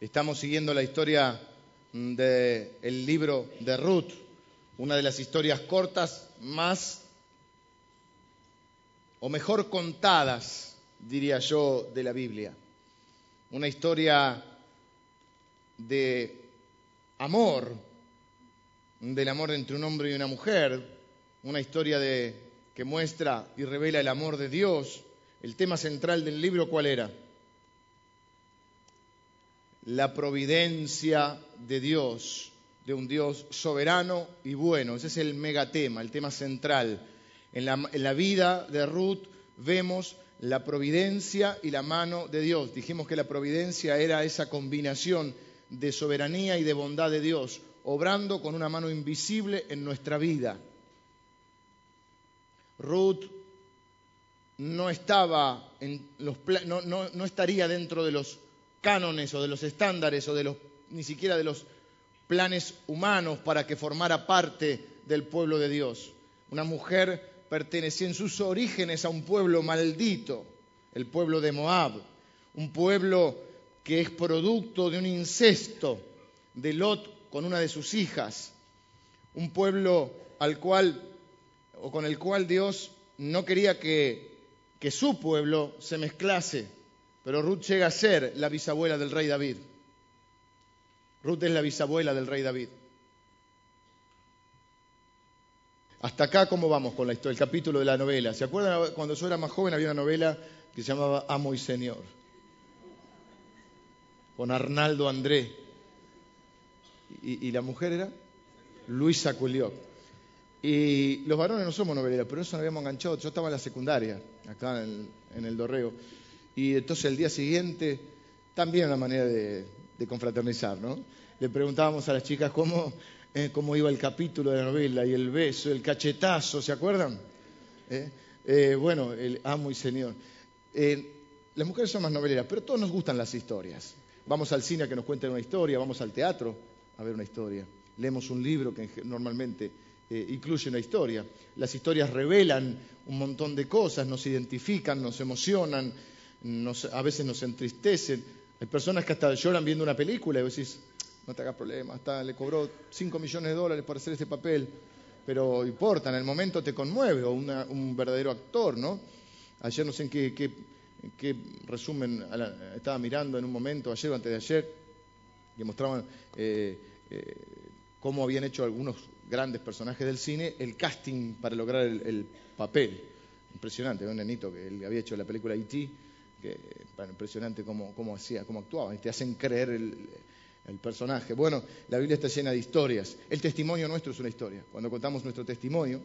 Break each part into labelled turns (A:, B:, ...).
A: Estamos siguiendo la historia del libro de Ruth, una de las historias cortas más o mejor contadas, diría yo, de la Biblia. Una historia de amor, del amor entre un hombre y una mujer, una historia de, que muestra y revela el amor de Dios. El tema central del libro, ¿cuál era? La providencia de Dios, de un Dios soberano y bueno. Ese es el megatema, el tema central. En la, vida de Ruth vemos la providencia y la mano de Dios. Dijimos que la providencia era esa combinación de soberanía y de bondad de Dios, obrando con una mano invisible en nuestra vida. Ruth no estaba en los no, no estaría dentro de los cánones o de los estándares o de los, ni siquiera de los planes humanos para que formara parte del pueblo de Dios. Una mujer pertenecía en sus orígenes a un pueblo maldito, el pueblo de Moab, un pueblo que es producto de un incesto de Lot con una de sus hijas, un pueblo al cual o con el cual Dios no quería que, que su pueblo se mezclase pero Ruth llega a ser la bisabuela del rey David. Ruth es la bisabuela del rey David. Hasta acá, ¿cómo vamos con la historia? El capítulo de la novela. ¿Se acuerdan cuando yo era más joven había una novela que se llamaba Amo y Señor? Con Arnaldo André. ¿Y, la mujer era? Luisa Culiot. Y los varones no somos noveleros, pero eso nos habíamos enganchado. Yo estaba en la secundaria, acá en el Dorrego. Y entonces el día siguiente, también una manera de, confraternizar, ¿no? Le preguntábamos a las chicas cómo, eh, cómo iba el capítulo de la novela y el beso, el cachetazo, ¿se acuerdan? ¿Eh? Eh, bueno, el amo y señor. las mujeres son más noveleras, pero todos nos gustan las historias. Vamos al cine a que nos cuenten una historia, vamos al teatro a ver una historia. Leemos un libro que normalmente incluye una historia. Las historias revelan un montón de cosas, nos identifican, nos emocionan, a veces nos entristecen. Hay personas que hasta lloran viendo una película y vos decís, no te hagas problema, hasta le cobró 5 millones de dólares por hacer este papel, pero importa, en el momento te conmueve, o un verdadero actor, ¿no? Ayer no sé en qué, resumen estaba mirando en un momento, ayer o antes de ayer, que mostraban eh, eh, cómo habían hecho algunos grandes personajes del cine el casting para lograr el, papel. Impresionante, un nenito que él había hecho la película E.T., que impresionante cómo, cómo, hacía, cómo actuaba, y te hacen creer el, personaje. Bueno, la Biblia está llena de historias. El testimonio nuestro es una historia. Cuando contamos nuestro testimonio,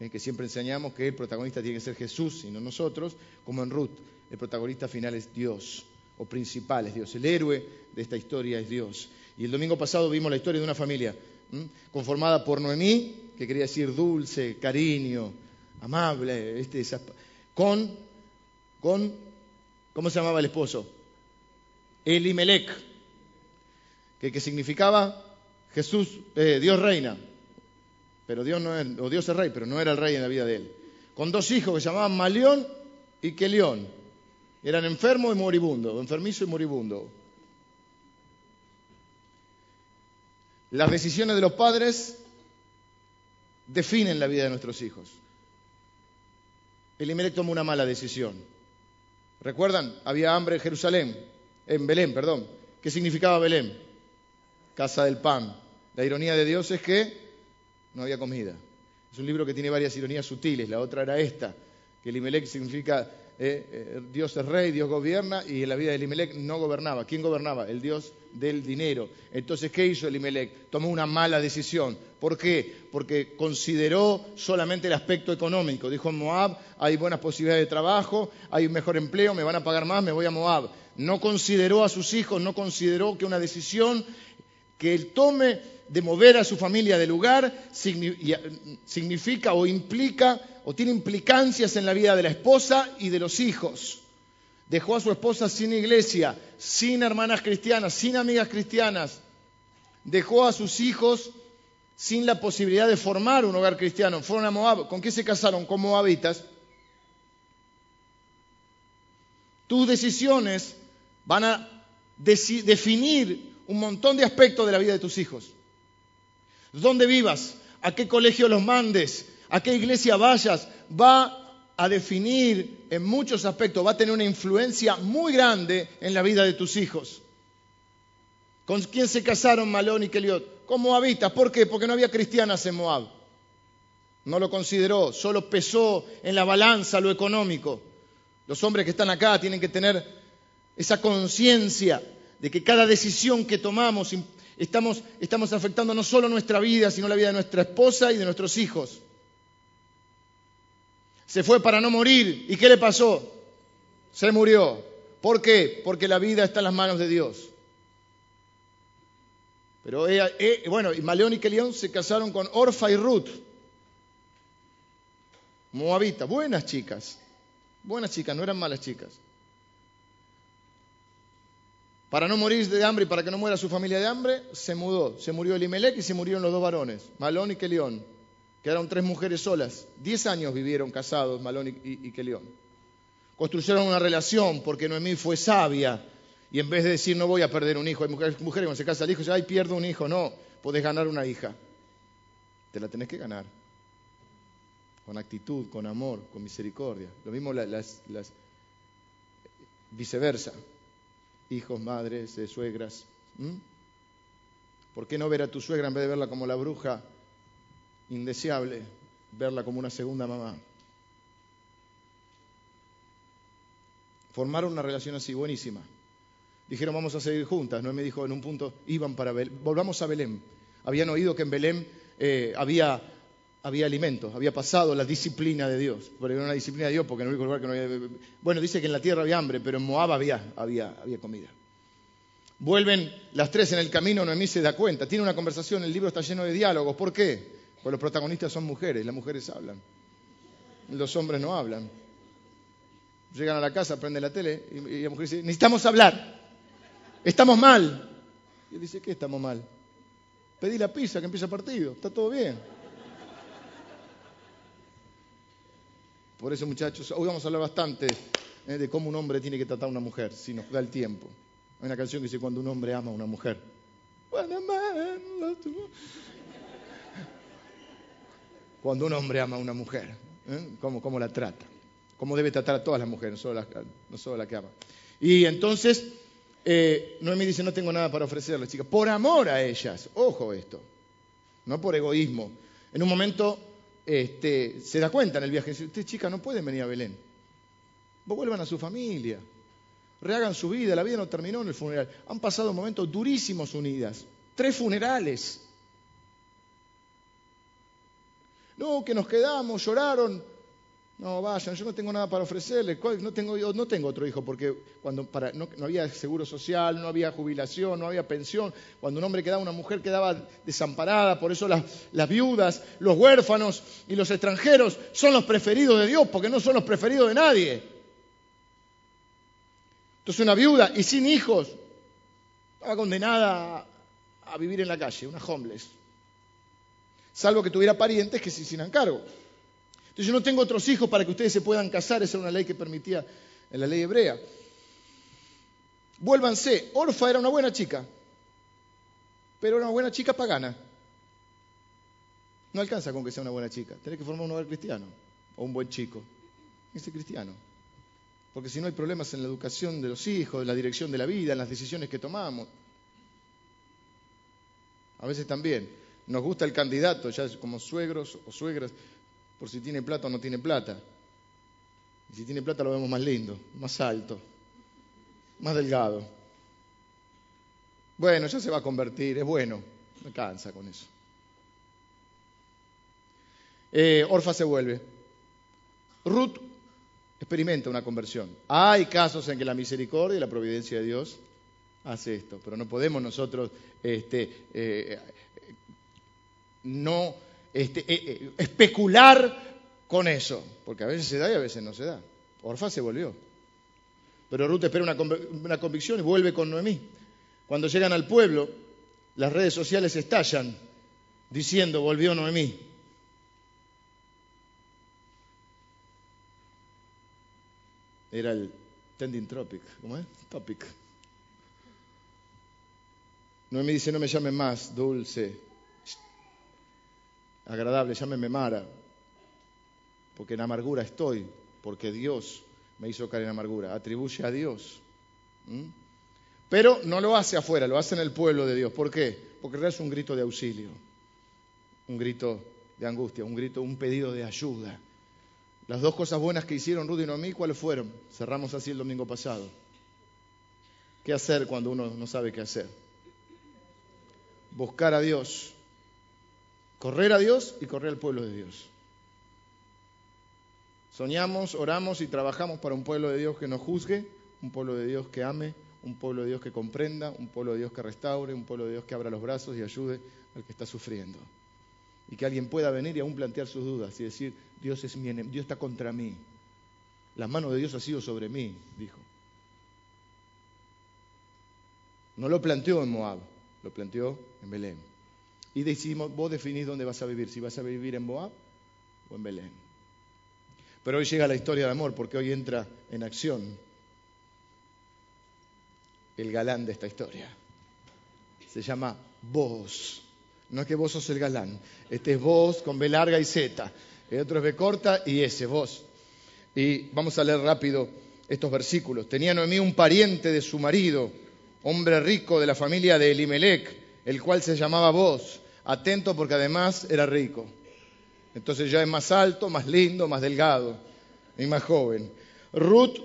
A: eh, que siempre enseñamos que el protagonista tiene que ser Jesús y no nosotros, como en Ruth, el protagonista final es Dios, o principal es Dios. El héroe de esta historia es Dios. Y el domingo pasado vimos la historia de una familia conformada por Noemí, que quería decir dulce, cariño, amable, este, con, con ¿Cómo se llamaba el esposo? Elimelech, que, que significaba Jesús, eh, Dios reina, pero Dios no es, o Dios es rey, pero no era el rey en la vida de él. Con dos hijos que se llamaban Malión y Kelión. Eran enfermo y moribundo, enfermizo y moribundo. Las decisiones de los padres definen la vida de nuestros hijos. Elimelech tomó una mala decisión. ¿Recuerdan? Había hambre en Jerusalén, en Belén, perdón. ¿Qué significaba Belén? Casa del pan. La ironía de Dios es que no había comida. Es un libro que tiene varias ironías sutiles. La otra era esta, que Elimelech significa eh, eh, Dios es rey, Dios gobierna, y en la vida de Elimelech no gobernaba. ¿Quién gobernaba? El Dios del dinero. Entonces, ¿qué hizo Elimelech? Tomó una mala decisión. ¿Por qué? Porque consideró solamente el aspecto económico. Dijo, en Moab hay buenas posibilidades de trabajo, hay un mejor empleo, me van a pagar más, me voy a Moab. No consideró a sus hijos, no consideró que una decisión que él tome de mover a su familia de lugar significa o implica o tiene implicancias en la vida de la esposa y de los hijos. Dejó a su esposa sin iglesia, sin hermanas cristianas, sin amigas cristianas. Dejó a sus hijos sin la posibilidad de formar un hogar cristiano. Fueron a Moab. ¿Con qué se casaron? Con moabitas. Tus decisiones van a definir un montón de aspectos de la vida de tus hijos. Dónde vivas, a qué colegio los mandes, a qué iglesia vayas, va a definir en muchos aspectos, va a tener una influencia muy grande en la vida de tus hijos. ¿Con quién se casaron Malón y Keliot? Con moabitas. ¿Por qué? Porque no había cristianas en Moab. No lo consideró, solo pesó en la balanza lo económico. Los hombres que están acá tienen que tener esa conciencia de que cada decisión que tomamos estamos, estamos afectando no solo nuestra vida, sino la vida de nuestra esposa y de nuestros hijos. Se fue para no morir. ¿Y qué le pasó? Se murió. ¿Por qué? Porque la vida está en las manos de Dios. Pero ella, eh, bueno, y Maleón y Kelión se casaron con Orfa y Ruth. Moabita, buenas chicas. Buenas chicas, no eran malas chicas. Para no morir de hambre y para que no muera su familia de hambre, se mudó. Se murió Elimelech y se murieron los dos varones, Malón y Kelión. Quedaron tres mujeres solas. Diez años vivieron casados Malón y, y, Kelión. Construyeron una relación porque Noemí fue sabia. Y en vez de decir no voy a perder un hijo, hay mujeres, mujeres cuando se casa el hijo, dicen, ay, pierdo un hijo. No, podés ganar una hija. Te la tenés que ganar. Con actitud, con amor, con misericordia. Lo mismo las viceversa hijos, madres, suegras. ¿Por qué no ver a tu suegra en vez de verla como la bruja indeseable, verla como una segunda mamá? Formaron una relación así, buenísima. Dijeron, vamos a seguir juntas. No me dijo en un punto, iban para Belén. Volvamos a Belén. Habían oído que en Belén eh, había había alimentos, había pasado la disciplina de Dios. Pero era una disciplina de Dios porque en el único lugar que no había. Bueno, dice que en la tierra había hambre, pero en Moab había, había, había comida. Vuelven las tres en el camino, Noemí se da cuenta. Tiene una conversación, el libro está lleno de diálogos. ¿Por qué? Porque los protagonistas son mujeres, las mujeres hablan. Los hombres no hablan. Llegan a la casa, prenden la tele y, la mujer dice: Necesitamos hablar. Estamos mal. Y él dice: ¿Qué estamos mal? Pedí la pizza que empieza partido. Está todo bien. Por eso, muchachos, hoy vamos a hablar bastante eh, de cómo un hombre tiene que tratar a una mujer, si nos da el tiempo. Hay una canción que dice cuando un hombre ama a una mujer. Cuando un hombre ama a una mujer, ¿eh? ¿Cómo, la trata? ¿Cómo debe tratar a todas las mujeres, no solo las, que ama? Y entonces, eh, Noemí dice, no tengo nada para ofrecerles, chicas. Por amor a ellas, ojo esto, no por egoísmo. En un momento este, se da cuenta en el viaje, dice, ustedes chicas no pueden venir a Belén. Vuelvan a su familia, rehagan su vida, la vida no terminó en el funeral. Han pasado momentos durísimos unidas, tres funerales. No, que nos quedamos, lloraron, no, vayan, yo no tengo nada para ofrecerles. No tengo, otro hijo, porque cuando no, había seguro social, no había jubilación, no había pensión. Cuando un hombre quedaba, una mujer quedaba desamparada. Por eso las, viudas, los huérfanos y los extranjeros son los preferidos de Dios, porque no son los preferidos de nadie. Entonces una viuda y sin hijos estaba condenada a, a vivir en la calle, una homeless. Salvo que tuviera parientes que se hicieran cargo. Entonces yo no tengo otros hijos para que ustedes se puedan casar, esa era una ley que permitía en la ley hebrea. Vuélvanse, Orfa era una buena chica, pero era una buena chica pagana. No alcanza con que sea una buena chica, tenés que formar un hogar cristiano o un buen chico. Ese cristiano. Porque si no hay problemas en la educación de los hijos, en la dirección de la vida, en las decisiones que tomamos. A veces también nos gusta el candidato, ya como suegros o suegras, por si tiene plata o no tiene plata. Y si tiene plata lo vemos más lindo, más alto, más delgado. Bueno, ya se va a convertir, es bueno, me cansa con eso. Eh, Orfa se vuelve. Ruth experimenta una conversión. Hay casos en que la misericordia y la providencia de Dios hace esto, pero no podemos nosotros este, eh, no este, eh, eh, especular con eso, porque a veces se da y a veces no se da. Orfa se volvió. Pero Ruth espera una, una convicción y vuelve con Noemí. Cuando llegan al pueblo, las redes sociales estallan diciendo, volvió Noemí. Era el trending topic, ¿cómo es? Topic. Noemí dice, no me llame más dulce, agradable, llámeme Mara, porque en amargura estoy, porque Dios me hizo caer en amargura. Atribuye a Dios. Pero no lo hace afuera, lo hace en el pueblo de Dios. ¿Por qué? Porque es un grito de auxilio, un grito de angustia, un grito, un pedido de ayuda. Las dos cosas buenas que hicieron Rudy y Noemí, ¿cuáles fueron? Cerramos así el domingo pasado. ¿Qué hacer cuando uno no sabe qué hacer? Buscar a Dios, correr a Dios y correr al pueblo de Dios. Soñamos, oramos y trabajamos para un pueblo de Dios que nos juzgue, un pueblo de Dios que ame, un pueblo de Dios que comprenda, un pueblo de Dios que restaure, un pueblo de Dios que abra los brazos y ayude al que está sufriendo. Y que alguien pueda venir y aún plantear sus dudas y decir, Dios, es mi Dios está contra mí. La mano de Dios ha sido sobre mí, dijo. No lo planteó en Moab, lo planteó en Belén. Y decimos, vos definís dónde vas a vivir, si vas a vivir en Moab o en Belén. Pero hoy llega la historia de amor, porque hoy entra en acción el galán de esta historia. Se llama vos. No es que vos sos el galán. Este es vos con B larga y Z. El otro es B corta y ese, vos. Y vamos a leer rápido estos versículos. Tenía Noemí un pariente de su marido, hombre rico de la familia de Elimelech, el cual se llamaba vos. Atento porque además era rico. Entonces ya es más alto, más lindo, más delgado y más joven. Ruth,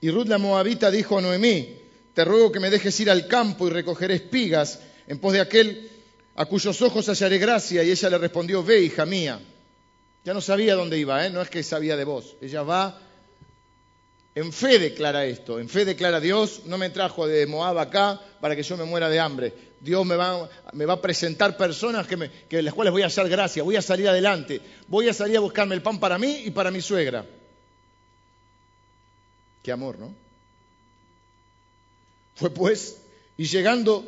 A: y Ruth la Moabita dijo a Noemí, te ruego que me dejes ir al campo y recoger espigas en pos de aquel a cuyos ojos hallaré gracia. Y ella le respondió, ve, hija mía. Ya no sabía dónde iba, ¿eh? no es que sabía de vos. Ella va, en fe declara esto, en fe declara Dios, no me trajo de Moab acá para que yo me muera de hambre. Dios me va, me va a presentar personas que, me, las cuales voy a hallar gracia, voy a salir adelante, voy a salir a buscarme el pan para mí y para mi suegra. Qué amor, ¿no? Fue pues, y llegando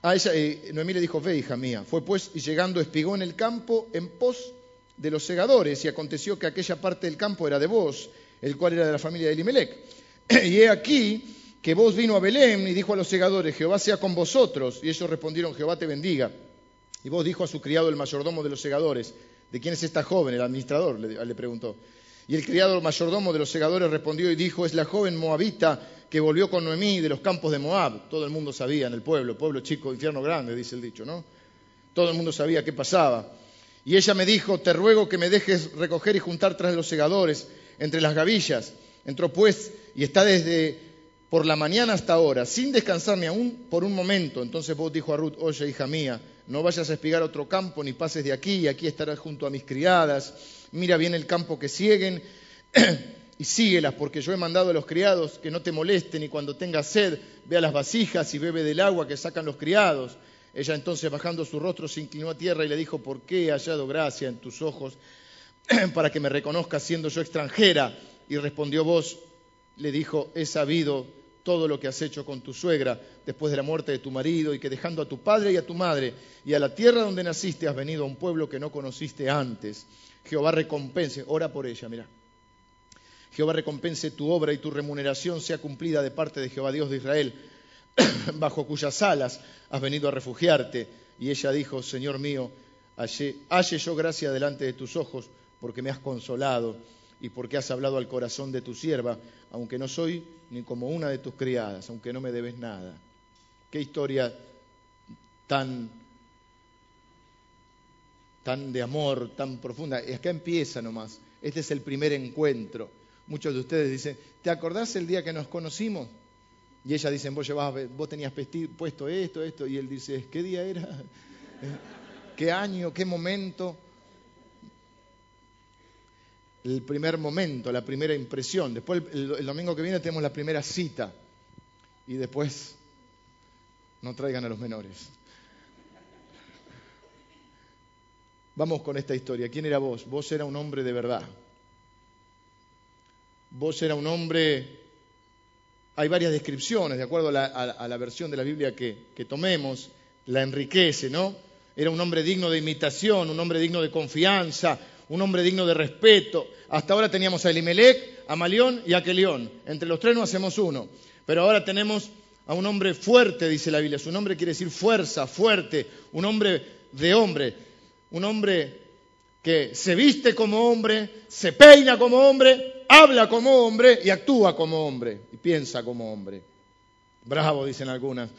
A: a ella, eh, Noemí le dijo, ve hija mía, fue pues, y llegando espigó en el campo en pos de los segadores, y aconteció que aquella parte del campo era de vos, el cual era de la familia de Elimelech. y he aquí que vos vino a Belén y dijo a los segadores, Jehová sea con vosotros. Y ellos respondieron, Jehová te bendiga. Y vos dijo a su criado, el mayordomo de los segadores, ¿de quién es esta joven? El administrador le, preguntó. Y el criado mayordomo de los segadores respondió y dijo, es la joven moabita que volvió con Noemí de los campos de Moab. Todo el mundo sabía en el pueblo, pueblo chico, infierno grande, dice el dicho, ¿no? Todo el mundo sabía qué pasaba. Y ella me dijo, te ruego que me dejes recoger y juntar tras los segadores entre las gavillas. Entró pues y está desde por la mañana hasta ahora, sin descansar ni aún por un momento. Entonces vos dijo a Ruth, oye, hija mía, no vayas a espigar otro campo, ni pases de aquí, y aquí estarás junto a mis criadas. Mira bien el campo que siguen y síguelas, porque yo he mandado a los criados que no te molesten, y cuando tengas sed, ve a las vasijas y bebe del agua que sacan los criados. Ella entonces, bajando su rostro, se inclinó a tierra y le dijo, ¿por qué he hallado gracia en tus ojos para que me reconozcas siendo yo extranjera? Y respondió vos, le dijo, he sabido todo lo que has hecho con tu suegra después de la muerte de tu marido y que dejando a tu padre y a tu madre y a la tierra donde naciste has venido a un pueblo que no conociste antes. Jehová recompense, ora por ella, mira. Jehová recompense tu obra y tu remuneración sea cumplida de parte de Jehová Dios de Israel, bajo cuyas alas has venido a refugiarte. Y ella dijo, Señor mío, halle yo gracia delante de tus ojos, porque me has consolado y porque has hablado al corazón de tu sierva, aunque no soy ni como una de tus criadas, aunque no me debes nada. Qué historia tan, tan de amor, tan profunda. Y acá empieza nomás. Este es el primer encuentro. Muchos de ustedes dicen, ¿te acordás el día que nos conocimos? Y ella dice, vos, vos tenías puesto esto, esto, y él dice, ¿qué día era? ¿Qué año? ¿Qué momento? El primer momento, la primera impresión. Después, el, domingo que viene, tenemos la primera cita. Y después, no traigan a los menores. Vamos con esta historia. ¿Quién era vos? Vos era un hombre de verdad. Vos era un hombre... Hay varias descripciones, de acuerdo a la, versión de la Biblia que, que tomemos, la enriquece, ¿no? Era un hombre digno de imitación, un hombre digno de confianza, un hombre digno de respeto. Hasta ahora teníamos a Elimelech, a Malión y a Kelión. Entre los tres no hacemos uno. Pero ahora tenemos a un hombre fuerte, dice la Biblia. Su nombre quiere decir fuerza, fuerte, un hombre de hombre, un hombre que se viste como hombre, se peina como hombre, habla como hombre y actúa como hombre y piensa como hombre. Bravo, dicen algunas.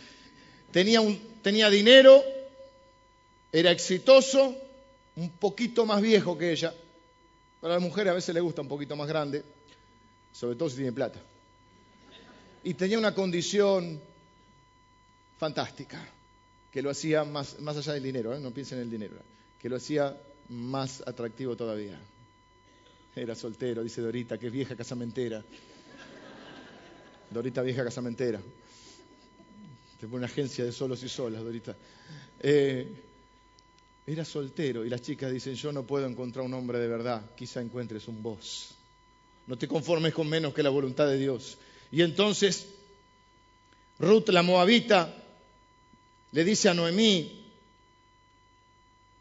A: Tenía, dinero, era exitoso, un poquito más viejo que ella. Para la mujer a veces le gusta un poquito más grande, sobre todo si tiene plata. Y tenía una condición fantástica, que lo hacía más, más allá del dinero, ¿eh? no piensen en el dinero, que lo hacía más atractivo todavía. Era soltero, dice Dorita, que es vieja casamentera. Dorita vieja casamentera. Tengo una agencia de solos y solas, Dorita. Eh, era soltero y las chicas dicen, yo no puedo encontrar un hombre de verdad, quizá encuentres un vos. No te conformes con menos que la voluntad de Dios. Y entonces Ruth la moabita le dice a Noemí,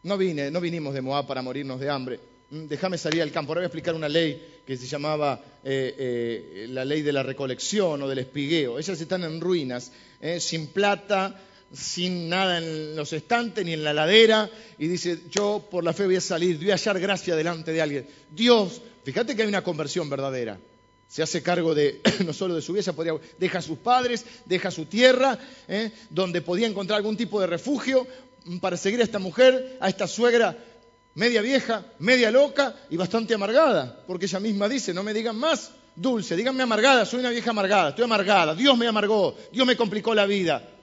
A: no vine, no vinimos de Moab para morirnos de hambre. Mm, déjame salir al campo. Ahora voy a explicar una ley que se llamaba eh, eh, la ley de la recolección o del espigueo. Ellas están en ruinas, eh, sin plata, sin nada en los estantes ni en la ladera. Y dice, yo por la fe voy a salir, voy a hallar gracia delante de alguien. Dios, fíjate que hay una conversión verdadera. Se hace cargo de no solo de su vida, podría, deja a sus padres, deja su tierra, donde podía encontrar algún tipo de refugio para seguir a esta mujer, a esta suegra media vieja, media loca y bastante amargada, porque ella misma dice, no me digan más dulce, díganme amargada, soy una vieja amargada, estoy amargada, Dios me amargó, Dios me complicó la vida.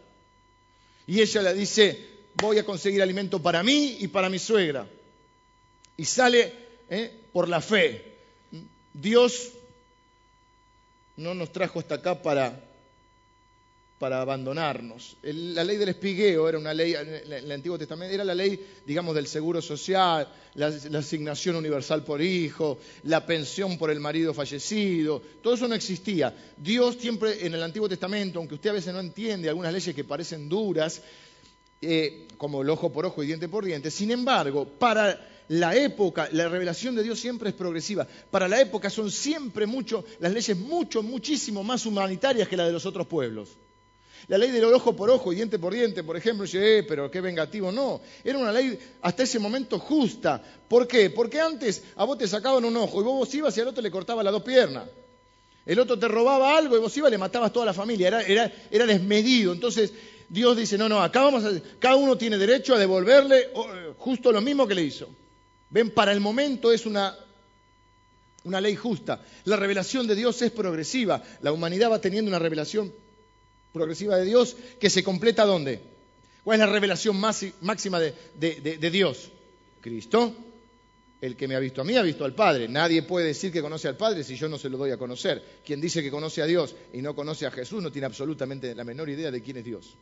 A: Y ella le dice, voy a conseguir alimento para mí y para mi suegra. Y sale ¿eh? por la fe. Dios no nos trajo hasta acá para para abandonarnos. la ley del espigueo era una ley, en el Antiguo Testamento, era la ley, digamos, del seguro social, la, asignación universal por hijo, la pensión por el marido fallecido, todo eso no existía. Dios siempre en el Antiguo Testamento, aunque usted a veces no entiende algunas leyes que parecen duras, eh, como el ojo por ojo y diente por diente, sin embargo, para la época, la revelación de Dios siempre es progresiva. Para la época son siempre mucho, las leyes mucho, muchísimo más humanitarias que las de los otros pueblos. La ley del ojo por ojo y diente por diente, por ejemplo, dice, eh, pero qué vengativo. No, era una ley hasta ese momento justa. ¿Por qué? Porque antes a vos te sacaban un ojo y vos ibas y al otro le cortaba las dos piernas. El otro te robaba algo y vos ibas y le matabas toda la familia. Era, desmedido. Entonces Dios dice, no, no, acá vamos a... Cada uno tiene derecho a devolverle oh, justo lo mismo que le hizo. Ven, para el momento es una, una ley justa. La revelación de Dios es progresiva. La humanidad va teniendo una revelación progresiva de Dios que se completa ¿dónde? ¿Cuál es la revelación máxima de, de, Dios? Cristo. El que me ha visto a mí ha visto al Padre. Nadie puede decir que conoce al Padre si yo no se lo doy a conocer. Quien dice que conoce a Dios y no conoce a Jesús no tiene absolutamente la menor idea de quién es Dios.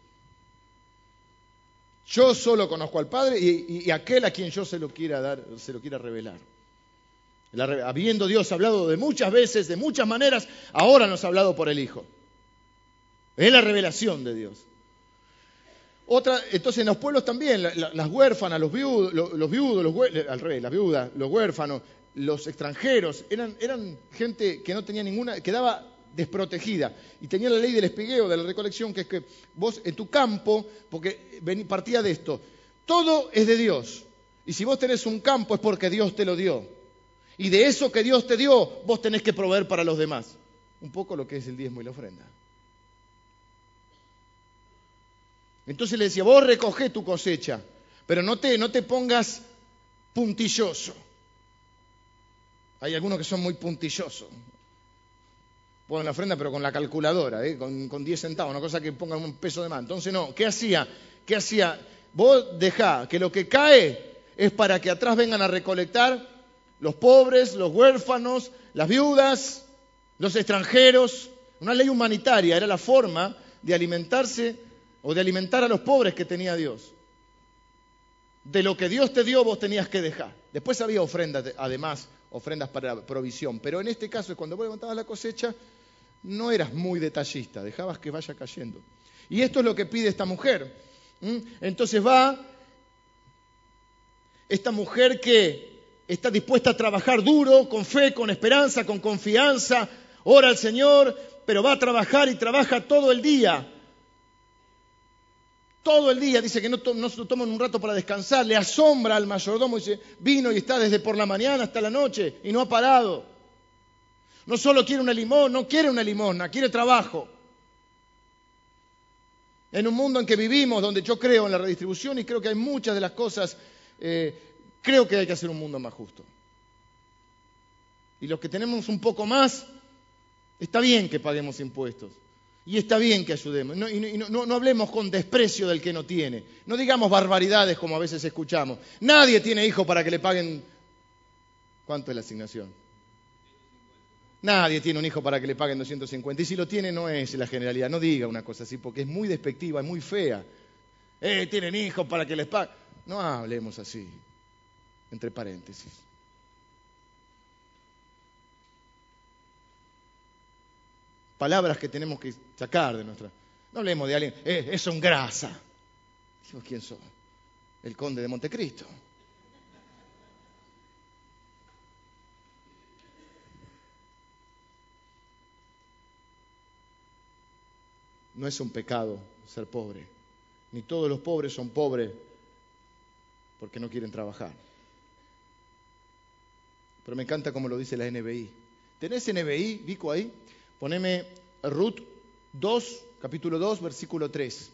A: Yo solo conozco al Padre y, aquel a quien yo se lo quiera dar, se lo quiera revelar. habiendo Dios hablado de muchas veces, de muchas maneras, ahora nos ha hablado por el Hijo. Es la revelación de Dios. Otra, entonces en los pueblos también, las huérfanas, los viudos, los, viudos, los, al revés, las viudas, los huérfanos, los extranjeros, eran, eran gente que no tenía ninguna, quedaba desprotegida. Y tenía la ley del espigueo, de la recolección, que es que vos en tu campo, porque partía de esto, todo es de Dios. Y si vos tenés un campo es porque Dios te lo dio. Y de eso que Dios te dio, vos tenés que proveer para los demás. Un poco lo que es el diezmo y la ofrenda. Entonces le decía, vos recoge tu cosecha, pero no te, no te pongas puntilloso. Hay algunos que son muy puntillosos. Ponen la ofrenda, pero con la calculadora, ¿eh? con, con 10 centavos, una cosa que pongan un peso de más. Entonces, no, ¿qué hacía? ¿Qué hacía? Vos dejá que lo que cae es para que atrás vengan a recolectar los pobres, los huérfanos, las viudas, los extranjeros. Una ley humanitaria era la forma de alimentarse o de alimentar a los pobres que tenía Dios. De lo que Dios te dio vos tenías que dejar. Después había ofrendas, además, ofrendas para provisión. Pero en este caso, cuando vos levantabas la cosecha, no eras muy detallista, dejabas que vaya cayendo. Y esto es lo que pide esta mujer. Entonces va esta mujer que está dispuesta a trabajar duro, con fe, con esperanza, con confianza, ora al Señor, pero va a trabajar y trabaja todo el día Todo el día dice que no, no se toman un rato para descansar, le asombra al mayordomo, dice, vino y está desde por la mañana hasta la noche y no ha parado. No solo quiere una limón, no quiere una limosna, quiere trabajo. En un mundo en que vivimos, donde yo creo en la redistribución y creo que hay muchas de las cosas, eh, creo que hay que hacer un mundo más justo. Y los que tenemos un poco más, está bien que paguemos impuestos. Y está bien que ayudemos. No, hablemos con desprecio del que no tiene. No digamos barbaridades como a veces escuchamos. Nadie tiene hijo para que le paguen. ¿Cuánto es la asignación? Nadie tiene un hijo para que le paguen 250. Y si lo tiene, no es la generalidad. No diga una cosa así, porque es muy despectiva, es muy fea. Eh, tienen hijos para que les paguen. No hablemos así, entre paréntesis. Palabras que tenemos que sacar de nuestra. No hablemos de alguien, eh, es un grasa. ¿quién soy? El conde de Montecristo. No es un pecado ser pobre. Ni todos los pobres son pobres porque no quieren trabajar. Pero me encanta como lo dice la NBI. ¿Tenés NBI, Vico, ahí? Poneme Ruth 2, capítulo 2, versículo 3.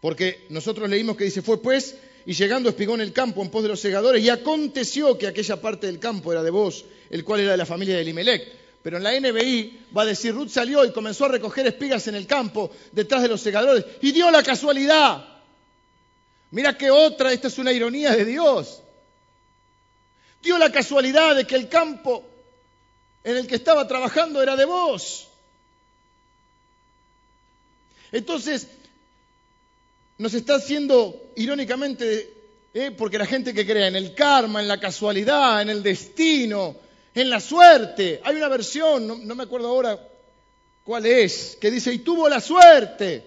A: Porque nosotros leímos que dice, fue pues, y llegando espigó en el campo en pos de los segadores, y aconteció que aquella parte del campo era de vos, el cual era de la familia de Limelec. Pero en la NBI va a decir, Ruth salió y comenzó a recoger espigas en el campo detrás de los segadores y dio la casualidad. Mira qué otra, esta es una ironía de Dios. Dio la casualidad de que el campo en el que estaba trabajando era de vos. Entonces, nos está haciendo irónicamente, ¿eh? porque la gente que cree en el karma, en la casualidad, en el destino, en la suerte. Hay una versión, no, me acuerdo ahora cuál es, que dice, y tuvo la suerte.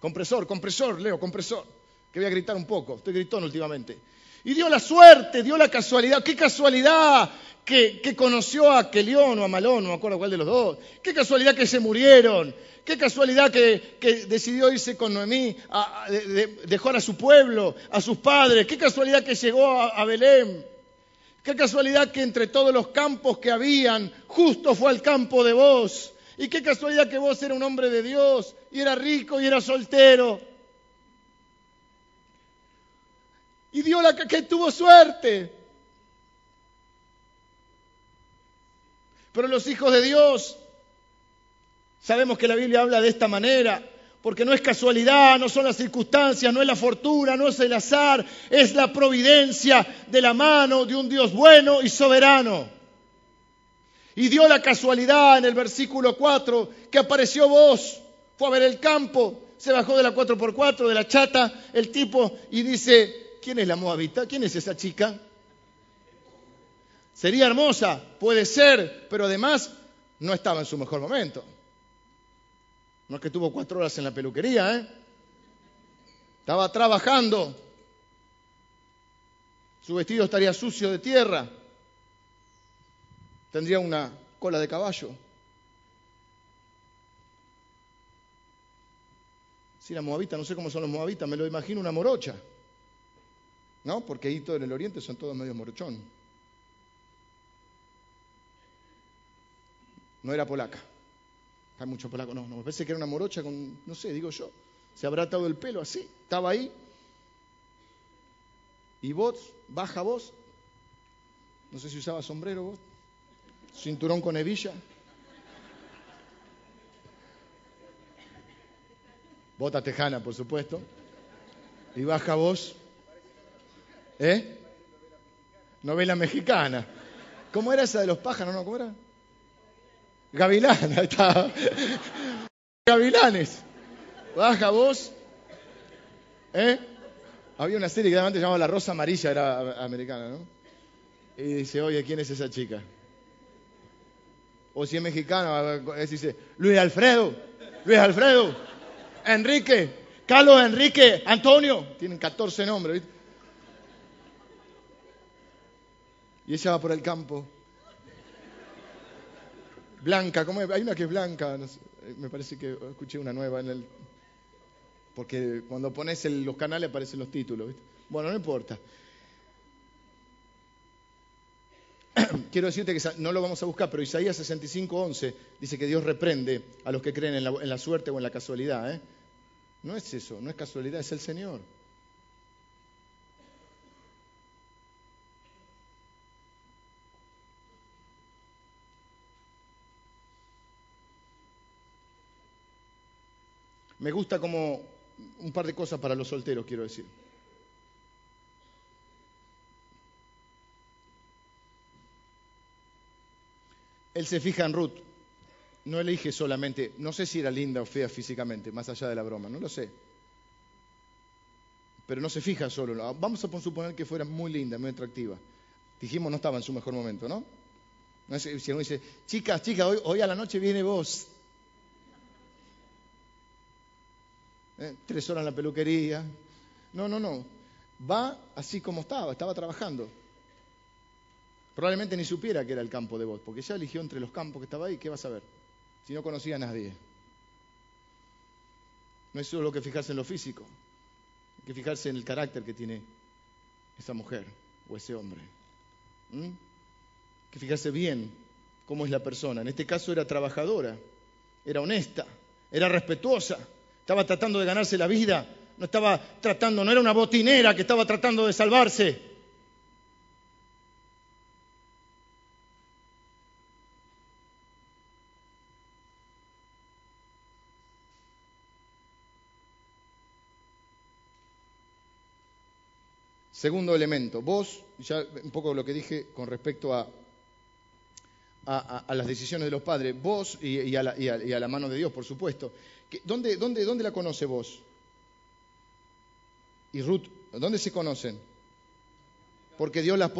A: Compresor, compresor, Leo, compresor, que voy a gritar un poco, estoy gritón últimamente. Y dio la suerte, dio la casualidad. ¿Qué casualidad que, conoció a Kelión o a Malón, no me acuerdo cuál de los dos? ¿Qué casualidad que se murieron? ¿Qué casualidad que, decidió irse con Noemí, a, dejó a su pueblo, a sus padres? ¿Qué casualidad que llegó a, a Belén? Qué casualidad que entre todos los campos que habían, justo fue al campo de vos. Y qué casualidad que vos eras un hombre de Dios y era rico y era soltero. Y dio la que tuvo suerte. Pero los hijos de Dios, sabemos que la Biblia habla de esta manera porque no es casualidad, no son las circunstancias, no es la fortuna, no es el azar, es la providencia de la mano de un Dios bueno y soberano. Y dio la casualidad en el versículo 4 que apareció vos, fue a ver el campo, se bajó de la 4x4, de la chata, el tipo, y dice, ¿quién es la moabita? ¿Quién es esa chica? Sería hermosa, puede ser, pero además no estaba en su mejor momento. No es que tuvo cuatro horas en la peluquería, ¿eh? Estaba trabajando. Su vestido estaría sucio de tierra. Tendría una cola de caballo. Si era moabita, no sé cómo son los moabitas, me lo imagino una morocha. ¿No? Porque ahí todo en el oriente son todos medio morochón. No era polaca. Hay mucho polaco. No, no, me parece que era una morocha con, no sé, digo yo. Se habrá atado el pelo así. Estaba ahí. Y vos, baja vos. No sé si usaba sombrero vos. Cinturón con hebilla. Bota tejana, por supuesto. Y baja vos. ¿Eh? Novela mexicana. ¿Cómo era esa de los pájaros? ¿No? ¿Cómo era? Gavilán, ahí está. Gavilanes. Baja vos. ¿Eh? Había una serie que antes llamaba La Rosa Amarilla, era americana, ¿no? Y dice, oye, ¿quién es esa chica? O si es mexicana, dice, Luis Alfredo, Luis Alfredo, Enrique, Carlos Enrique, Antonio. Tienen 14 nombres, ¿viste? Y ella va por el campo Blanca, ¿cómo es? Hay una que es blanca, me parece que escuché una nueva en el... Porque cuando pones los canales aparecen los títulos. Bueno, no importa. Quiero decirte que no lo vamos a buscar, pero Isaías 65:11 dice que Dios reprende a los que creen en la, suerte o en la casualidad. ¿eh? No es eso, no es casualidad, es el Señor. Me gusta como un par de cosas para los solteros, quiero decir. Él se fija en Ruth. No elige solamente, no sé si era linda o fea físicamente, más allá de la broma, no lo sé. Pero no se fija solo. Vamos a suponer que fuera muy linda, muy atractiva. Dijimos no estaba en su mejor momento, ¿no? si uno dice, chicas, chicas, hoy, hoy a la noche viene vos. ¿Eh? tres horas en la peluquería. No, no, no. Va así como estaba, estaba trabajando. Probablemente ni supiera que era el campo de voz, porque ya eligió entre los campos que estaba ahí, ¿qué vas a ver? Si no conocía a nadie. No es solo que fijarse en lo físico, hay que fijarse en el carácter que tiene esa mujer o ese hombre. Hay que fijarse bien cómo es la persona. En este caso era trabajadora, era honesta, era respetuosa estaba tratando de ganarse la vida, no estaba tratando, no era una botinera que estaba tratando de salvarse. Segundo elemento, vos, ya un poco lo que dije con respecto a, a, las decisiones de los padres, vos y, a la, y, a, la, mano de Dios, por supuesto. ¿Dónde, dónde, dónde la conoce vos? Y Ruth, ¿dónde se conocen? Porque Dios, los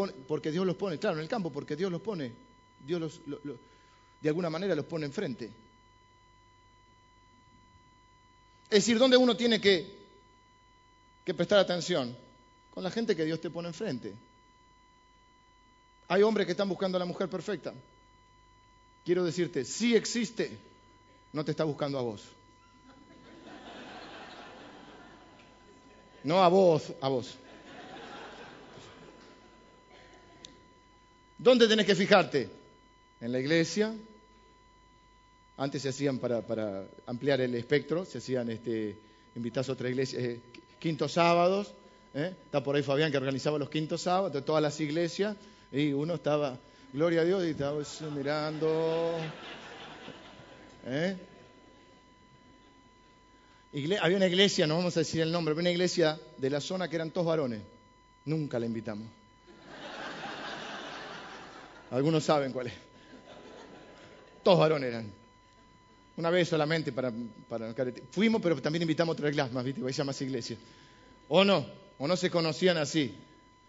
A: pone, claro, en el campo, porque Dios los pone. Dios los, de alguna manera los pone enfrente. Es decir, ¿dónde uno tiene que, prestar atención? Con la gente que Dios te pone enfrente. Hay hombres que están buscando a la mujer perfecta. Quiero decirte, sí existe, no te está buscando a vos. No a vos, a vos. ¿Dónde tenés que fijarte? En la iglesia. Antes se hacían para, ampliar el espectro, se hacían este, invitados a otra iglesia, eh, quintos sábados. ¿eh? Está por ahí Fabián que organizaba los quintos sábados de todas las iglesias. Y uno estaba, gloria a Dios, y estaba mirando. ¿eh? Había una iglesia, no vamos a decir el nombre, había una iglesia de la zona que eran todos varones. Nunca la invitamos. Algunos saben cuál es. Todos varones eran. Una vez solamente para, para Fuimos, pero también invitamos otra clase más, ¿viste? Vaya más iglesia. ¿O no? ¿O no se conocían así?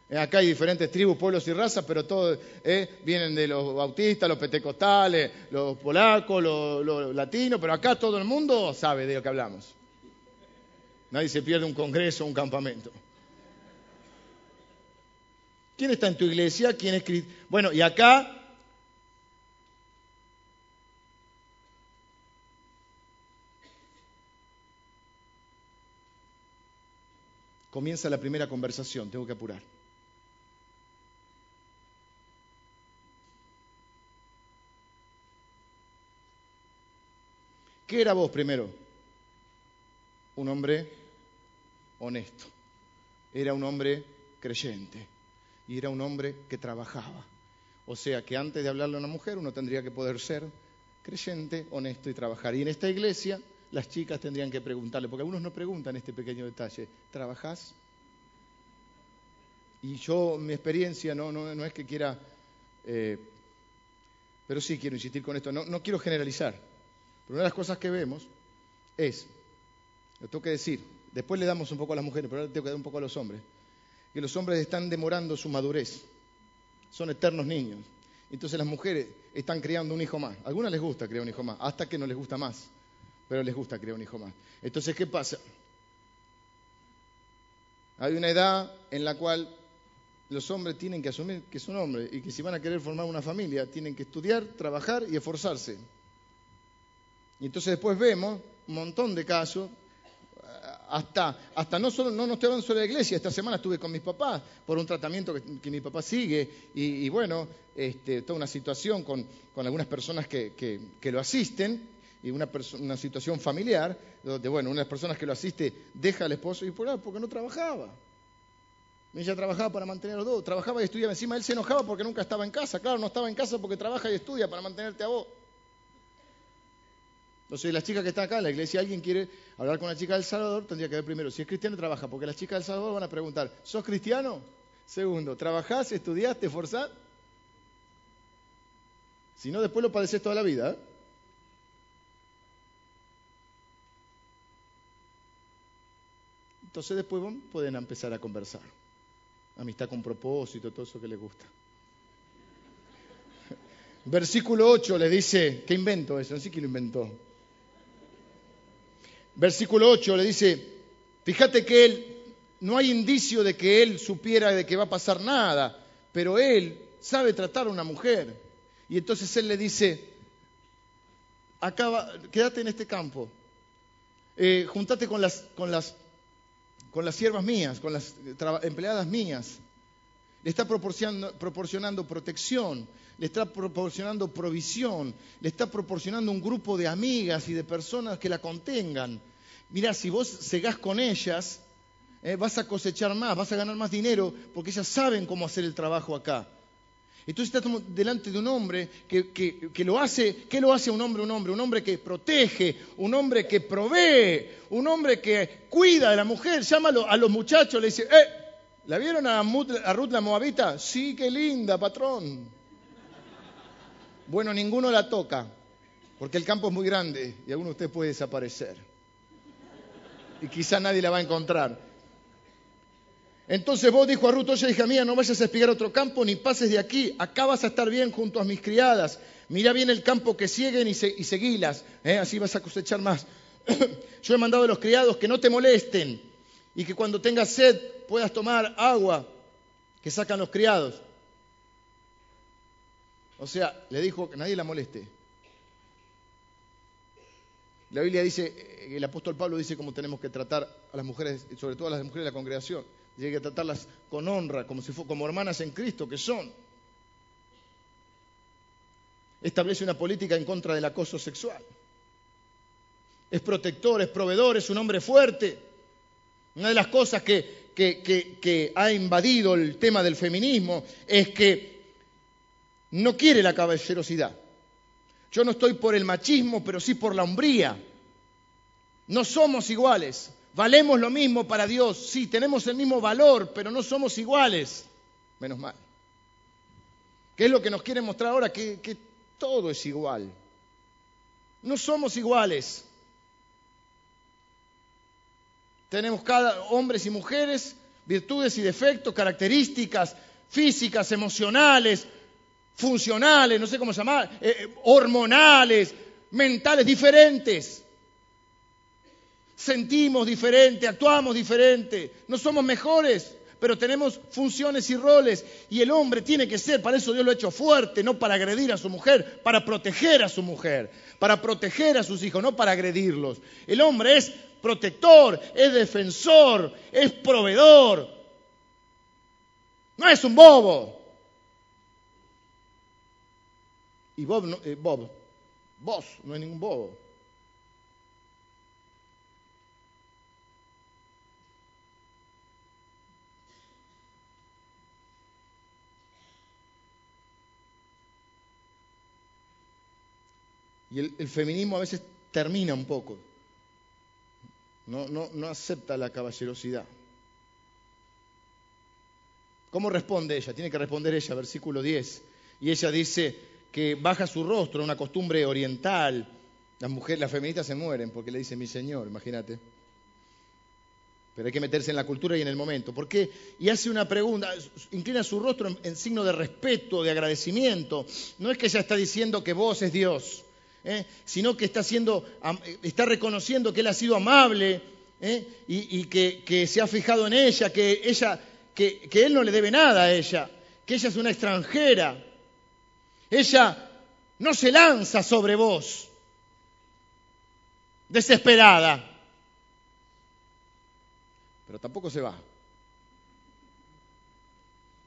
A: Eh, acá hay diferentes tribus, pueblos y razas, pero todos eh, vienen de los bautistas, los pentecostales, los polacos, los latinos, pero acá todo el mundo sabe de lo que hablamos. Nadie se pierde un congreso o un campamento. ¿Quién está en tu iglesia? ¿Quién es Bueno, y acá comienza la primera conversación, tengo que apurar. ¿Qué era vos primero? Un hombre honesto, era un hombre creyente y era un hombre que trabajaba. O sea que antes de hablarle a una mujer uno tendría que poder ser creyente, honesto y trabajar. Y en esta iglesia las chicas tendrían que preguntarle, porque algunos no preguntan este pequeño detalle, ¿trabajás? Y yo, mi experiencia, no, no, no es que quiera, eh, pero sí quiero insistir con esto, no, no quiero generalizar, pero una de las cosas que vemos es, lo tengo que decir, Después le damos un poco a las mujeres, pero ahora tengo que dar un poco a los hombres. Que los hombres están demorando su madurez. Son eternos niños. Entonces las mujeres están criando un hijo más. A algunas les gusta criar un hijo más, hasta que no les gusta más. Pero les gusta criar un hijo más. Entonces, ¿qué pasa? Hay una edad en la cual los hombres tienen que asumir que son hombres y que si van a querer formar una familia tienen que estudiar, trabajar y esforzarse. Y entonces después vemos un montón de casos, hasta, hasta no solo, no, no estoy hablando solo de la iglesia, esta semana estuve con mis papás por un tratamiento que, mi papá sigue y, bueno, este, toda una situación con, algunas personas que, lo asisten y una, una, situación familiar, donde, bueno, una de las personas que lo asiste deja al esposo y por ah, porque no trabajaba. Ella trabajaba para mantener a los dos, trabajaba y estudiaba. Encima él se enojaba porque nunca estaba en casa. Claro, no estaba en casa porque trabaja y estudia para mantenerte a vos. Entonces, las chicas que están acá en la iglesia, alguien quiere hablar con una chica del Salvador, tendría que ver primero si es cristiano trabaja, porque las chicas del Salvador van a preguntar, ¿sos cristiano? Segundo, ¿trabajás, estudiaste, esforzás? Si no, después lo padeces toda la vida. ¿eh? Entonces después pueden empezar a conversar. Amistad con propósito, todo eso que les gusta. Versículo 8 le dice, ¿qué invento eso? No sé quién lo inventó versículo 8 le dice, fíjate que él, no hay indicio de que él supiera de que va a pasar nada, pero él sabe tratar a una mujer. Y entonces él le dice, acaba, quédate en este campo, eh, juntate con las, con, las, con las siervas mías, con las empleadas mías. Le está proporcionando, protección, le está proporcionando provisión, le está proporcionando un grupo de amigas y de personas que la contengan. Mira, si vos cegás con ellas, eh, vas a cosechar más, vas a ganar más dinero, porque ellas saben cómo hacer el trabajo acá. Entonces estás delante de un hombre que, lo hace, ¿qué lo hace un hombre? Un hombre, un hombre que protege, un hombre que provee, un hombre que cuida de la mujer. Llámalo a los muchachos, le dice, ¡eh! ¿La vieron a, a Ruth la Moabita? Sí, qué linda, patrón. Bueno, ninguno la toca, porque el campo es muy grande y alguno de ustedes puede desaparecer. Y quizá nadie la va a encontrar. Entonces vos dijo a Ruth, oye hija mía, no vayas a espigar otro campo ni pases de aquí, acá vas a estar bien junto a mis criadas, mira bien el campo que siguen y, seguilas, ¿eh? así vas a cosechar más. Yo he mandado a los criados que no te molesten y que cuando tengas sed puedas tomar agua que sacan los criados. O sea, le dijo que nadie la moleste. La Biblia dice, eh, el apóstol Pablo dice cómo tenemos que tratar a las mujeres, sobre todo a las mujeres de la congregación. Tiene que tratarlas con honra, como si como hermanas en Cristo que son. Establece una política en contra del acoso sexual. Es protector, es proveedor, es un hombre fuerte. Una de las cosas que, ha invadido el tema del feminismo es que no quiere la caballerosidad. Yo no estoy por el machismo, pero sí por la hombría. No somos iguales. Valemos lo mismo para Dios. Sí, tenemos el mismo valor, pero no somos iguales. Menos mal. ¿Qué es lo que nos quiere mostrar ahora? Que todo es igual. No somos iguales. Tenemos cada hombres y mujeres, virtudes y defectos, características físicas, emocionales, funcionales, no sé cómo llamar, eh, eh, hormonales, mentales, diferentes. Sentimos diferente, actuamos diferente, no somos mejores, pero tenemos funciones y roles. Y el hombre tiene que ser, para eso Dios lo ha hecho fuerte, no para agredir a su mujer, para proteger a su mujer, para proteger a sus hijos, no para agredirlos. El hombre es protector, es defensor, es proveedor. No es un bobo. Y Bob, no, eh, Bob, vos no es ningún bobo. Y el, feminismo a veces termina un poco. No, no, no acepta la caballerosidad. ¿Cómo responde ella? Tiene que responder ella, versículo 10. Y ella dice, que baja su rostro, una costumbre oriental. Las mujeres, las feministas se mueren porque le dicen mi señor, imagínate. Pero hay que meterse en la cultura y en el momento. ¿Por qué? Y hace una pregunta, inclina su rostro en, signo de respeto, de agradecimiento. No es que ella está diciendo que vos es Dios, ¿eh? sino que está, haciendo, está reconociendo que Él ha sido amable ¿eh? y, que, que, se ha fijado en ella, que, ella que, que Él no le debe nada a ella, que ella es una extranjera, ella no se lanza sobre vos. desesperada. Pero tampoco se va.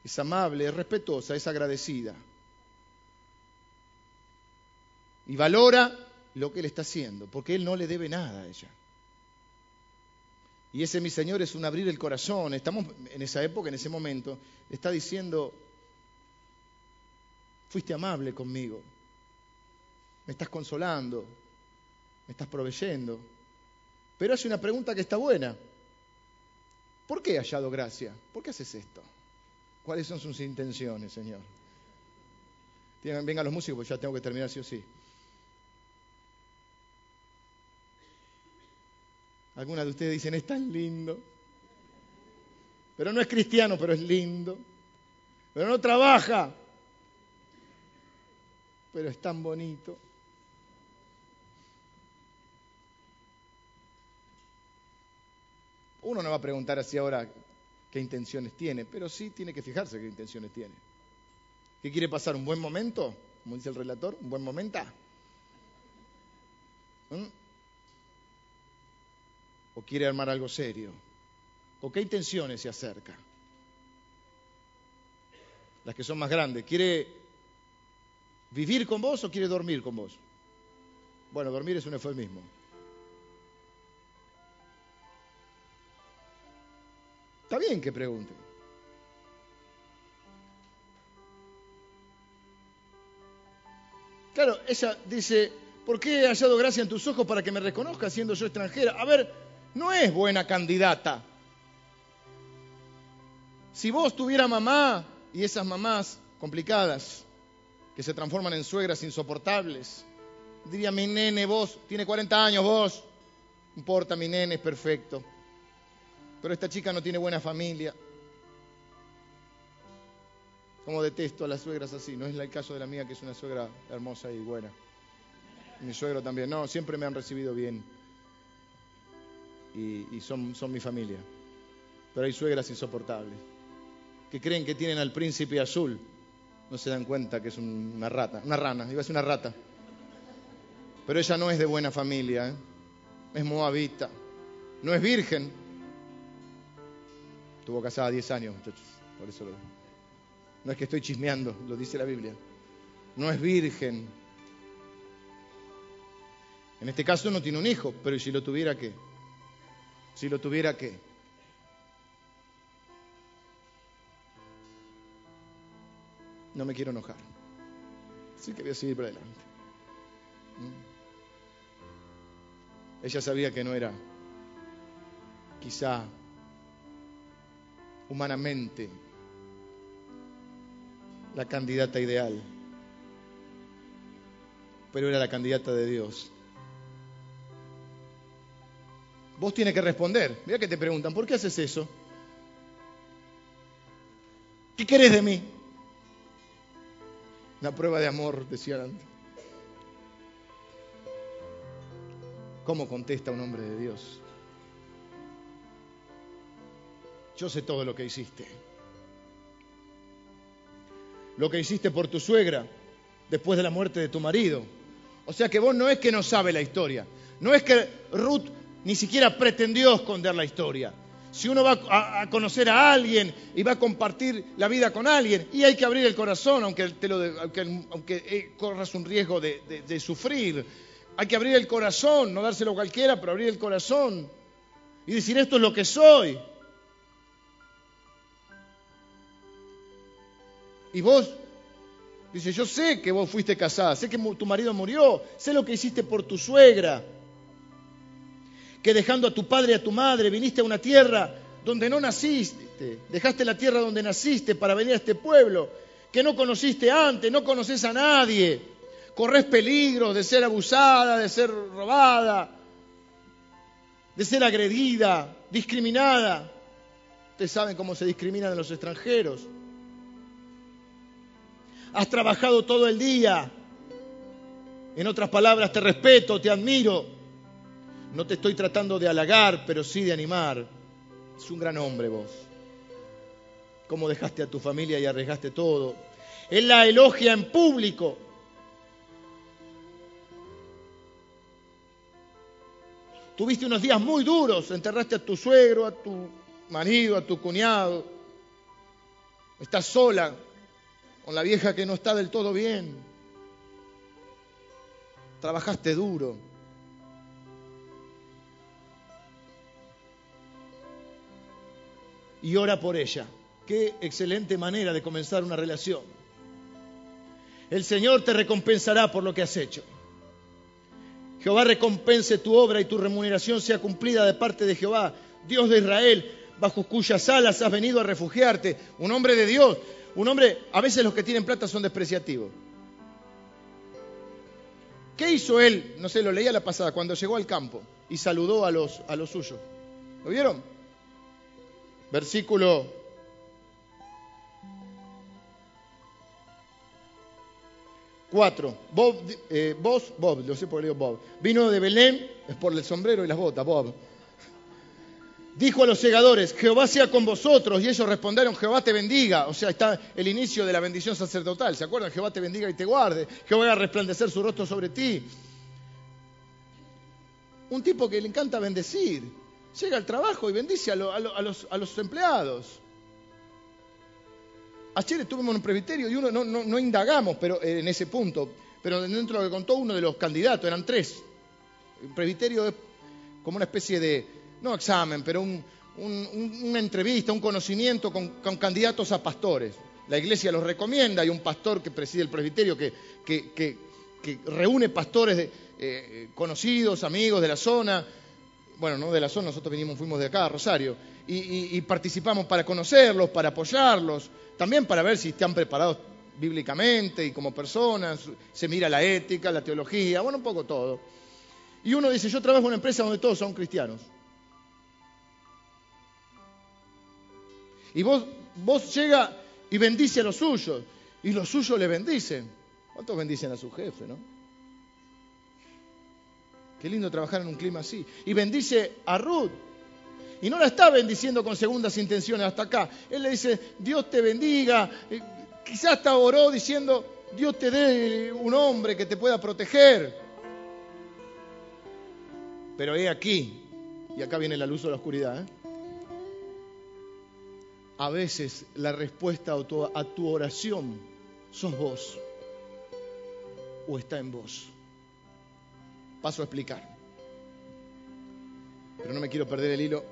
A: Es amable, es respetuosa, es agradecida. Y valora lo que él está haciendo, porque él no le debe nada a ella. Y ese mi Señor es un abrir el corazón. Estamos en esa época, en ese momento. Está diciendo, fuiste amable conmigo. Me estás consolando. Me estás proveyendo. Pero hace una pregunta que está buena. ¿Por qué he hallado gracia? ¿Por qué haces esto? ¿Cuáles son sus intenciones, Señor? Vengan los músicos, pues ya tengo que terminar sí o sí. Algunas de ustedes dicen, es tan lindo. Pero no es cristiano, pero es lindo. Pero no trabaja. Pero es tan bonito. Uno no va a preguntar así ahora qué intenciones tiene, pero sí tiene que fijarse qué intenciones tiene. ¿Qué quiere pasar? ¿Un buen momento? Como dice el relator, ¿un buen momento? ¿Mm? ¿O quiere armar algo serio? ¿Con qué intenciones se acerca? Las que son más grandes. ¿Quiere vivir con vos o quiere dormir con vos? Bueno, dormir es un eufemismo. Está bien que pregunten. Claro, ella dice, ¿por qué he hallado gracia en tus ojos para que me reconozcas siendo yo extranjera? A ver, no es buena candidata. Si vos tuviera mamá y esas mamás complicadas, que se transforman en suegras insoportables, diría, mi nene, vos, tiene 40 años, vos, no importa, mi nene es perfecto. Pero esta chica no tiene buena familia. Como detesto a las suegras así. No es el caso de la mía, que es una suegra hermosa y buena. Mi suegro también. No, siempre me han recibido bien y, son, mi familia. Pero hay suegras insoportables que creen que tienen al príncipe azul. No se dan cuenta que es una rata, una rana, iba a ser una rata. Pero ella no es de buena familia, ¿eh? es moabita, no es virgen. Estuvo casada 10 años, muchachos, por eso lo... No es que estoy chismeando, lo dice la Biblia. No es virgen. En este caso no tiene un hijo, pero si lo tuviera, ¿qué? Si lo tuviera que. No me quiero enojar. Así que voy a seguir para adelante. ¿Mm? Ella sabía que no era quizá humanamente la candidata ideal, pero era la candidata de Dios. Vos tienes que responder. Mira que te preguntan, ¿por qué haces eso? ¿Qué querés de mí? Una prueba de amor, decía antes. ¿Cómo contesta un hombre de Dios? Yo sé todo lo que hiciste. Lo que hiciste por tu suegra después de la muerte de tu marido. O sea que vos no es que no sabe la historia. No es que Ruth ni siquiera pretendió esconder la historia. Si uno va a, conocer a alguien y va a compartir la vida con alguien, y hay que abrir el corazón, aunque, te lo, aunque, eh, corras un riesgo de, de sufrir, hay que abrir el corazón, no dárselo a cualquiera, pero abrir el corazón y decir esto es lo que soy. Y vos, dice, yo sé que vos fuiste casada, sé que tu marido murió, sé lo que hiciste por tu suegra que dejando a tu padre y a tu madre viniste a una tierra donde no naciste, dejaste la tierra donde naciste para venir a este pueblo que no conociste antes, no conoces a nadie, corres peligro de ser abusada, de ser robada, de ser agredida, discriminada. Ustedes saben cómo se discriminan a los extranjeros. Has trabajado todo el día. En otras palabras, te respeto, te admiro, no te estoy tratando de halagar, pero sí de animar. Es un gran hombre vos. Cómo dejaste a tu familia y arriesgaste todo. Él la elogia en público. tuviste unos días muy duros, enterraste a tu suegro, a tu marido, a tu cuñado, estás sola con la vieja que no está del todo bien, trabajaste duro. Y ora por ella. Qué excelente manera de comenzar una relación. El Señor te recompensará por lo que has hecho. Jehová recompense tu obra y tu remuneración sea cumplida de parte de Jehová, Dios de Israel, bajo cuyas alas has venido a refugiarte. Un hombre de Dios, un hombre, a veces los que tienen plata son despreciativos. ¿Qué hizo él? No sé, lo leía la pasada, cuando llegó al campo y saludó a los, a los suyos. ¿Lo vieron? Versículo Cuatro. Bob, eh, vos, Bob, lo sé por digo Bob. Vino de Belén, es por el sombrero y las botas, Bob. Dijo a los segadores, Jehová sea con vosotros. Y ellos respondieron, Jehová te bendiga. O sea, está el inicio de la bendición sacerdotal. ¿Se acuerdan? Jehová te bendiga y te guarde. Jehová a resplandecer su rostro sobre ti. Un tipo que le encanta bendecir. Llega al trabajo y bendice a, los, a los empleados. Ayer estuvimos en un presbiterio y uno no, indagamos pero, eh, en ese punto, pero dentro de lo que contó uno de los candidatos, eran tres. El presbiterio es como una especie de, no examen, pero una entrevista, un conocimiento con, candidatos a pastores. La iglesia los recomienda, hay un pastor que preside el presbiterio que, que, reúne pastores eh, conocidos, amigos de la zona, bueno, no de la zona, nosotros vinimos, fuimos de acá, Rosario, y participamos para conocerlos, para apoyarlos. También para ver si están preparados bíblicamente y como personas, se mira la ética, la teología, bueno, un poco todo. Y uno dice, yo trabajo en una empresa donde todos son cristianos. Y vos, vos llega y bendice a los suyos, y los suyos le bendicen. ¿Cuántos bendicen a su jefe, no? Qué lindo trabajar en un clima así. Y bendice a Ruth. Y no la está bendiciendo con segundas intenciones hasta acá. Él le dice, Dios te bendiga. Eh, quizás hasta oró diciendo, Dios te dé un hombre que te pueda proteger. Pero he aquí, y acá viene la luz o la oscuridad, ¿eh? a veces la respuesta a tu, a tu oración sos vos o está en vos. Paso a explicar. Pero no me quiero perder el hilo.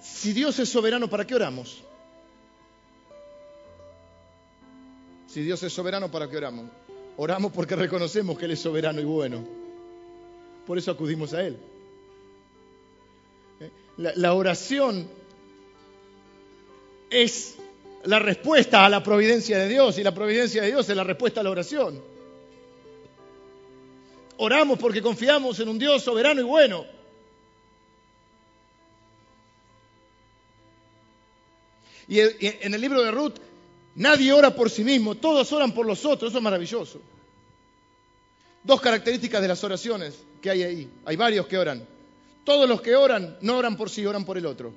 A: Si Dios es soberano, ¿para qué oramos? Si Dios es soberano, ¿para qué oramos? Oramos porque reconocemos que Él es soberano y bueno. Por eso acudimos a Él. ¿Eh? La, oración es la respuesta a la providencia de Dios y la providencia de Dios es la respuesta a la oración. Oramos porque confiamos en un Dios soberano y bueno. Y en el libro de Ruth, nadie ora por sí mismo, todos oran por los otros, eso es maravilloso. Dos características de las oraciones que hay ahí. Hay varios que oran. Todos los que oran no oran por sí, oran por el otro.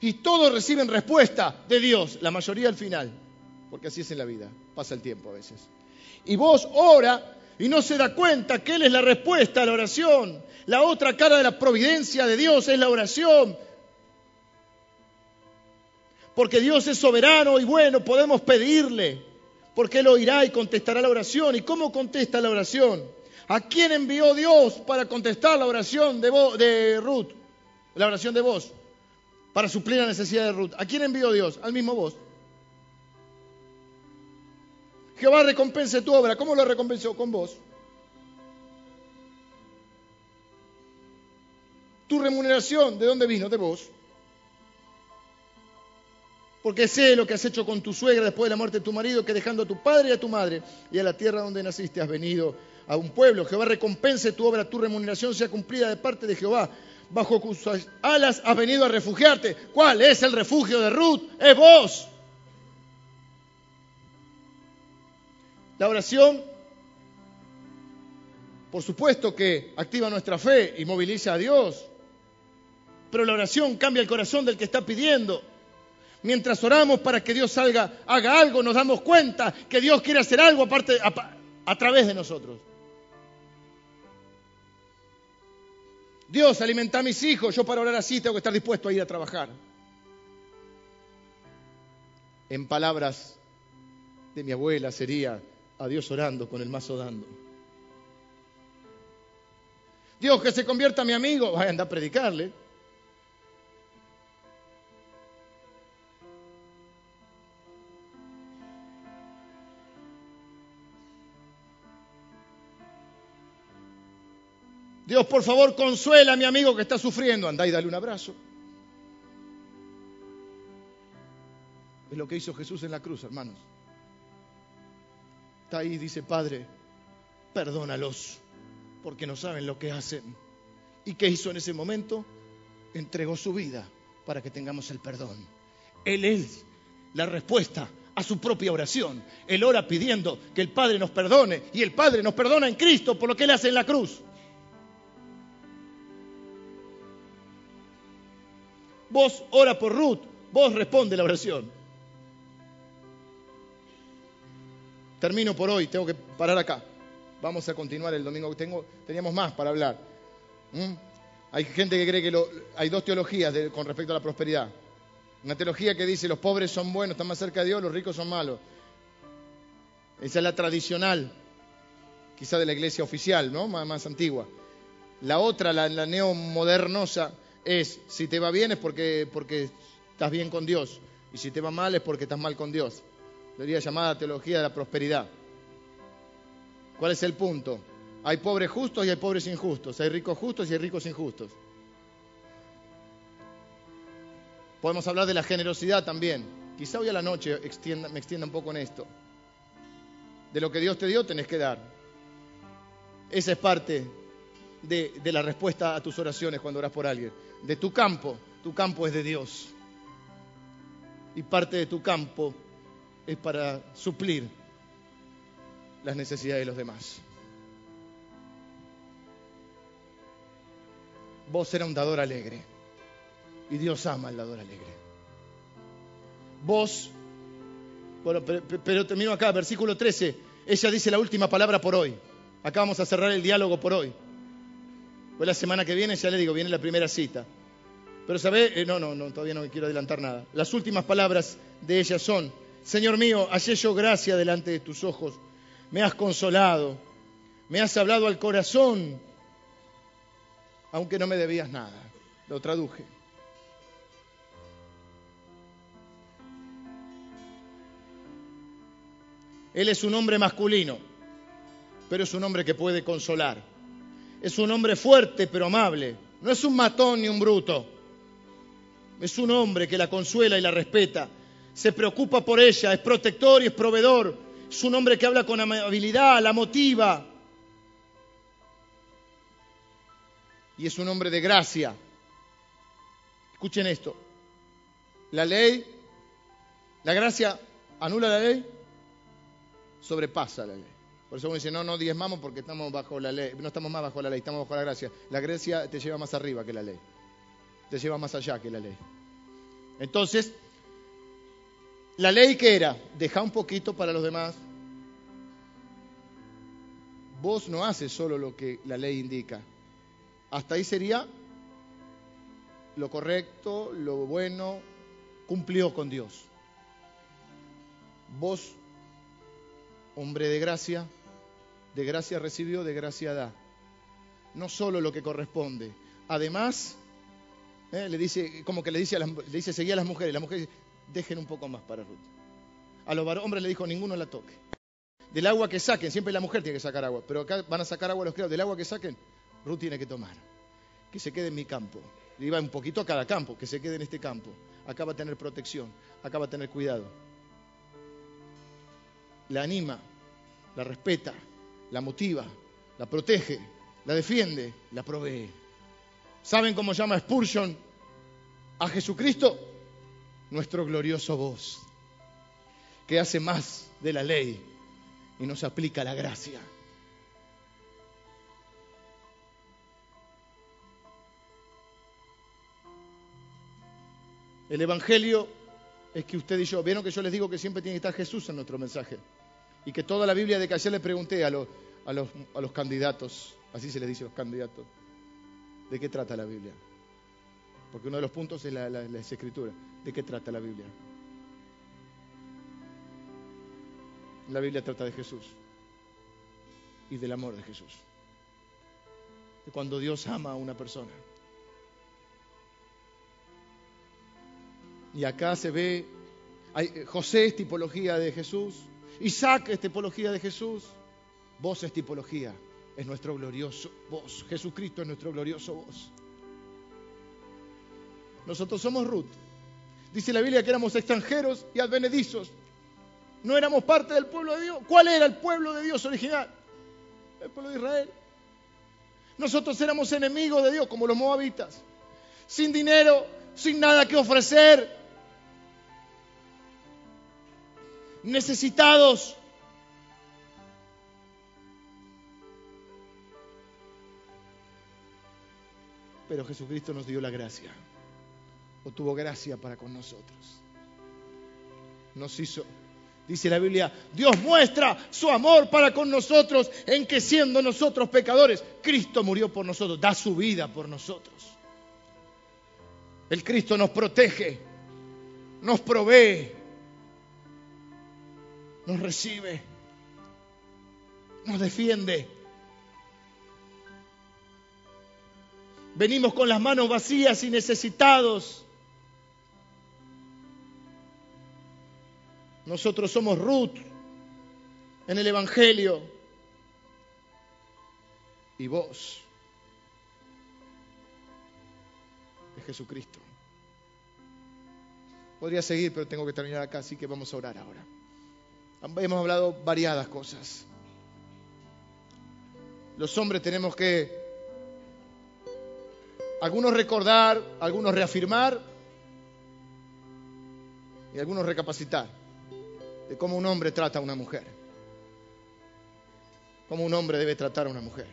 A: Y todos reciben respuesta de Dios, la mayoría al final, porque así es en la vida, pasa el tiempo a veces. Y vos ora y no se da cuenta que Él es la respuesta a la oración. La otra cara de la providencia de Dios es la oración porque Dios es soberano y bueno, podemos pedirle, porque Él oirá y contestará la oración. ¿Y cómo contesta la oración? ¿A quién envió Dios para contestar la oración de, de Ruth? La oración de vos, para suplir la necesidad de Ruth. ¿A quién envió Dios? Al mismo vos. Jehová recompense tu obra. ¿Cómo lo recompensó? Con vos. Tu remuneración, ¿de dónde vino? De vos porque sé lo que has hecho con tu suegra después de la muerte de tu marido, que dejando a tu padre y a tu madre y a la tierra donde naciste has venido a un pueblo. Jehová recompense tu obra, tu remuneración sea cumplida de parte de Jehová. Bajo cuyas alas has venido a refugiarte. ¿Cuál es el refugio de Ruth? Es vos. La oración, por supuesto que activa nuestra fe y moviliza a Dios, pero la oración cambia el corazón del que está pidiendo. Mientras oramos para que Dios salga, haga algo, nos damos cuenta que Dios quiere hacer algo a, través de nosotros. Dios, alimenta a mis hijos. Yo para orar así tengo que estar dispuesto a ir a trabajar. En palabras de mi abuela sería a Dios orando con el mazo dando. Dios, que se convierta mi amigo. Vaya a andar a predicarle. Dios, por favor, consuela a mi amigo que está sufriendo. Andá y dale un abrazo. Es lo que hizo Jesús en la cruz, hermanos. Está ahí, dice, Padre, perdónalos, porque no saben lo que hacen. ¿Y qué hizo en ese momento? Entregó su vida para que tengamos el perdón. Él es la respuesta a su propia oración. Él ora pidiendo que el Padre nos perdone y el Padre nos perdona en Cristo por lo que Él hace en la cruz. Vos ora por Ruth, vos responde la oración. Termino por hoy, tengo que parar acá. Vamos a continuar el domingo. Tengo, teníamos más para hablar. ¿Mm? Hay gente que cree que hay dos teologías con respecto a la prosperidad. Una teología que dice los pobres son buenos, están más cerca de Dios, los ricos son malos. Esa es la tradicional, quizá de la iglesia oficial, ¿no? Más, antigua. La otra, la, la neomodernosa, es, si te va bien es porque, porque estás bien con Dios, y si te va mal es porque estás mal con Dios. Sería llamada teología de la prosperidad. ¿Cuál es el punto? Hay pobres justos y hay pobres injustos, hay ricos justos y hay ricos injustos. Podemos hablar de la generosidad también. Quizá hoy a la noche me extienda un poco en esto. De lo que Dios te dio tenés que dar. Esa es parte de, de la respuesta a tus oraciones cuando oras por alguien de tu campo, tu campo es de Dios. Y parte de tu campo es para suplir las necesidades de los demás. Vos eras un dador alegre. Y Dios ama al dador alegre. Vos, bueno, pero, pero, termino acá, versículo 13. Ella dice la última palabra por hoy. Acá vamos a cerrar el diálogo por hoy. Pues la semana que viene, ya le digo, viene la primera cita. Pero sabe, eh, no, no, no, todavía no quiero adelantar nada. Las últimas palabras de ella son, Señor mío, hallé yo gracia delante de tus ojos, me has consolado, me has hablado al corazón, aunque no me debías nada. Lo traduje. Él es un hombre masculino, pero es un hombre que puede consolar. Es un hombre fuerte pero amable. No es un matón ni un bruto. Es un hombre que la consuela y la respeta. Se preocupa por ella, es protector y es proveedor. Es un hombre que habla con amabilidad, la motiva. Y es un hombre de gracia. Escuchen esto. La ley, la gracia anula la ley, sobrepasa la ley. Por eso uno dice, no, no diezmamos porque estamos bajo la ley, no estamos más bajo la ley, estamos bajo la gracia. La gracia te lleva más arriba que la ley, te lleva más allá que la ley. Entonces, la ley que era, deja un poquito para los demás. Vos no haces solo lo que la ley indica. Hasta ahí sería lo correcto, lo bueno, cumplió con Dios. Vos, hombre de gracia, de gracia recibió, de gracia da. No solo lo que corresponde. Además, eh, le dice, como que le dice, a las, le dice, seguía a las mujeres. Las mujeres dejen un poco más para Ruth. A los hombres le dijo, ninguno la toque. Del agua que saquen, siempre la mujer tiene que sacar agua, pero acá van a sacar agua los criados. Del agua que saquen, Ruth tiene que tomar. Que se quede en mi campo. Le iba un poquito a cada campo, que se quede en este campo. Acá va a tener protección, acá va a tener cuidado. La anima, la respeta, la motiva, la protege, la defiende, la provee. ¿Saben cómo llama Spurgeon a Jesucristo? Nuestro glorioso voz, que hace más de la ley y nos aplica la gracia. El Evangelio es que usted y yo, vieron que yo les digo que siempre tiene que estar Jesús en nuestro mensaje y que toda la Biblia de que ayer le pregunté a los, a los, a los candidatos, así se les dice los candidatos, ¿De qué trata la Biblia? Porque uno de los puntos es la, la, escritura. ¿De qué trata la Biblia? La Biblia trata de Jesús y del amor de Jesús. De cuando Dios ama a una persona. Y acá se ve, hay, José es tipología de Jesús, Isaac es tipología de Jesús, vos es tipología, es nuestro glorioso vos, Jesucristo es nuestro glorioso vos. Nosotros somos Ruth. Dice la Biblia que éramos extranjeros y advenedizos. No éramos parte del pueblo de Dios. ¿Cuál era el pueblo de Dios original? El pueblo de Israel. Nosotros éramos enemigos de Dios, como los moabitas. Sin dinero, sin nada que ofrecer. Necesitados. Pero Jesucristo nos dio la gracia tuvo gracia para con nosotros. Nos hizo, dice la Biblia, Dios muestra su amor para con nosotros en que siendo nosotros pecadores, Cristo murió por nosotros, da su vida por nosotros. El Cristo nos protege, nos provee, nos recibe, nos defiende. Venimos con las manos vacías y necesitados. Nosotros somos Ruth en el Evangelio. Y vos es Jesucristo. Podría seguir, pero tengo que terminar acá, así que vamos a orar ahora. Hemos hablado variadas cosas. Los hombres tenemos que, algunos recordar, algunos reafirmar y algunos recapacitar de cómo un hombre trata a una mujer. Cómo un hombre debe tratar a una mujer.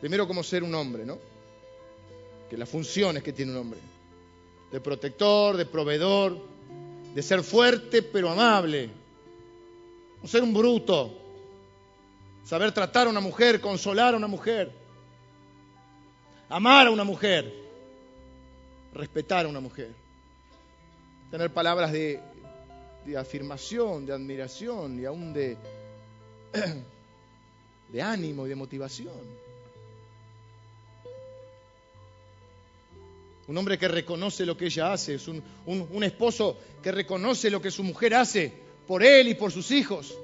A: Primero como ser un hombre, ¿no? Que las funciones que tiene un hombre. De protector, de proveedor, de ser fuerte pero amable. Ser un bruto. Saber tratar a una mujer, consolar a una mujer. Amar a una mujer. Respetar a una mujer. Tener palabras de de afirmación, de admiración y aún de, de ánimo y de motivación. Un hombre que reconoce lo que ella hace, es un, un, esposo que reconoce lo que su mujer hace por él y por sus hijos.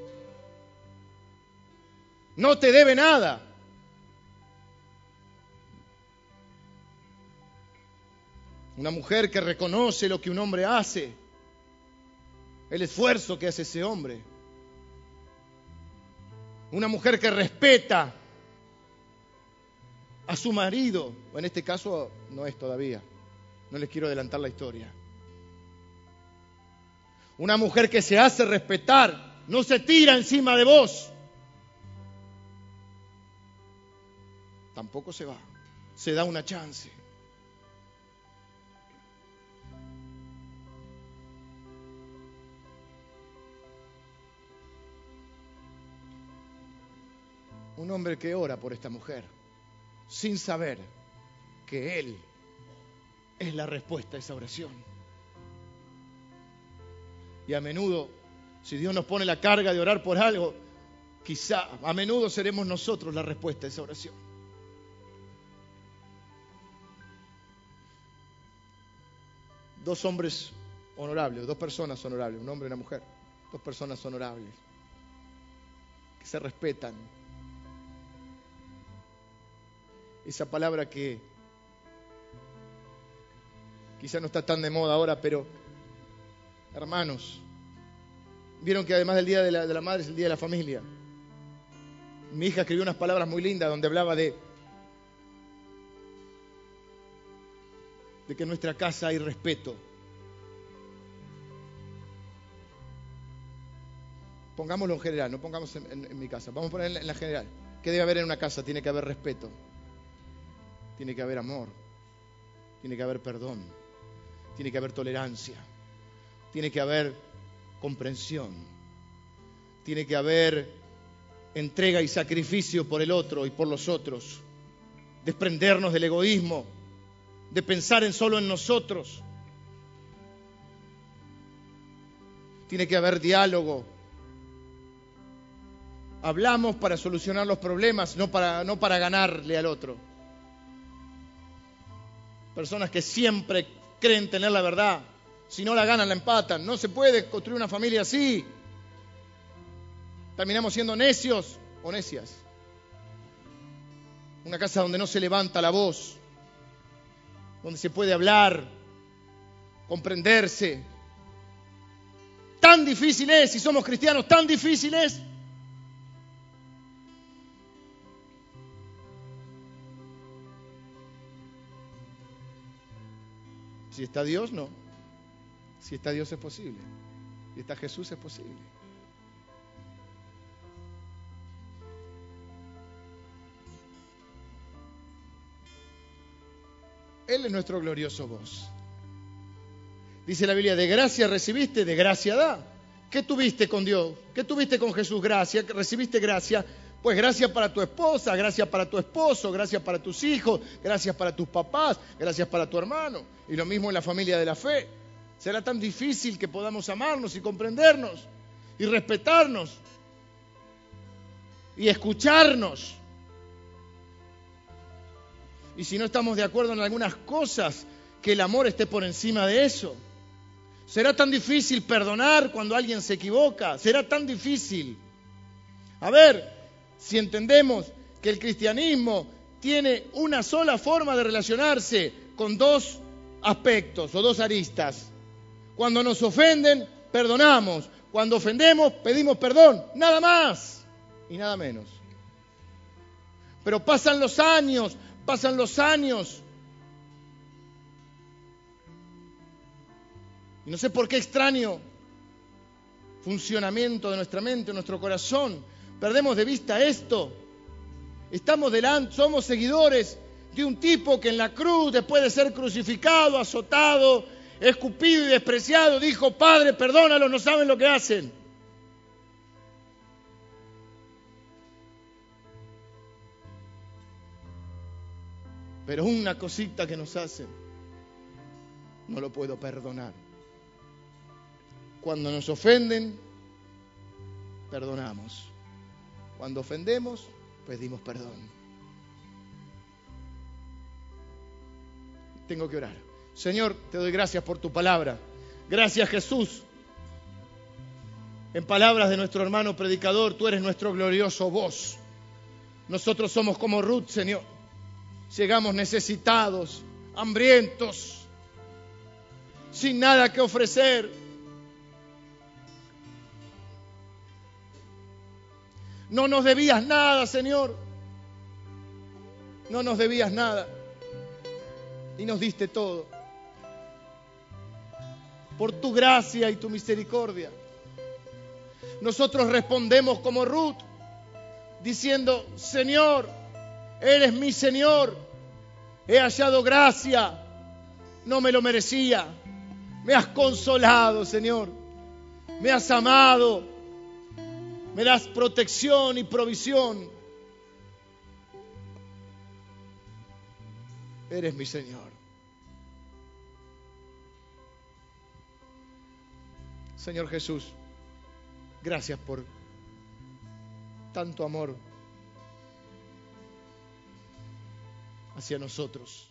A: No te debe nada. Una mujer que reconoce lo que un hombre hace el esfuerzo que hace ese hombre. Una mujer que respeta a su marido, o en este caso no es todavía, no les quiero adelantar la historia. Una mujer que se hace respetar, no se tira encima de vos. Tampoco se va, se da una chance. un hombre que ora por esta mujer, sin saber que Él es la respuesta a esa oración. Y a menudo, si Dios nos pone la carga de orar por algo, quizá a menudo seremos nosotros la respuesta a esa oración. Dos hombres honorables, dos personas honorables, un hombre y una mujer, dos personas honorables, que se respetan, esa palabra que quizá no está tan de moda ahora, pero hermanos, vieron que además del Día de la, Madre es el Día de la Familia. Mi hija escribió unas palabras muy lindas donde hablaba de, de que en nuestra casa hay respeto. Pongámoslo en general, no pongamos en, mi casa, vamos a poner en la general. ¿Qué debe haber en una casa? Tiene que haber respeto tiene que haber amor, tiene que haber perdón, tiene que haber tolerancia, tiene que haber comprensión, tiene que haber entrega y sacrificio por el otro y por los otros. desprendernos del egoísmo, de pensar en solo en nosotros. Tiene que haber diálogo. Hablamos para solucionar los problemas, no para, no para ganarle al otro. Personas que siempre creen tener la verdad. Si no la ganan, la empatan. No se puede construir una familia así. Terminamos siendo necios o necias. Una casa donde no se levanta la voz, donde se puede hablar, comprenderse. Tan difícil es, si somos cristianos, tan difícil es. Si está Dios, no. Si está Dios es posible. Si está Jesús es posible. Él es nuestro glorioso voz. Dice la Biblia, de gracia recibiste, de gracia da. ¿Qué tuviste con Dios? ¿Qué tuviste con Jesús? Gracia, recibiste gracia. Pues gracias para tu esposa, gracias para tu esposo, gracias para tus hijos, gracias para tus papás, gracias para tu hermano. Y lo mismo en la familia de la fe. Será tan difícil que podamos amarnos y comprendernos y respetarnos y escucharnos. Y si no estamos de acuerdo en algunas cosas, que el amor esté por encima de eso. Será tan difícil perdonar cuando alguien se equivoca. Será tan difícil. A ver, si entendemos que el cristianismo tiene una sola forma de relacionarse con dos aspectos o dos aristas. Cuando nos ofenden, perdonamos. Cuando ofendemos, pedimos perdón. Nada más y nada menos. Pero pasan los años, pasan los años. Y no sé por qué extraño funcionamiento de nuestra mente, nuestro corazón. Perdemos de vista esto. Estamos delante, somos seguidores de un tipo que en la cruz, después de ser crucificado, azotado, escupido y despreciado, dijo, Padre, perdónalos, no saben lo que hacen. Pero una cosita que nos hacen, no lo puedo perdonar. Cuando nos ofenden, perdonamos. Cuando ofendemos, pedimos perdón. Tengo que orar. Señor, te doy gracias por tu palabra. Gracias Jesús. En palabras de nuestro hermano predicador, tú eres nuestro glorioso voz. Nosotros somos como Ruth, Señor llegamos necesitados, hambrientos, sin nada que ofrecer. No nos debías nada, Señor. No nos debías nada. Y nos diste todo. Por tu gracia y tu misericordia. Nosotros respondemos como Ruth, diciendo, Señor, Eres mi Señor. He hallado gracia. No me lo merecía. Me has consolado, Señor. Me has amado. Me das protección y provisión. Eres mi Señor. Señor Jesús, gracias por tanto amor hacia nosotros.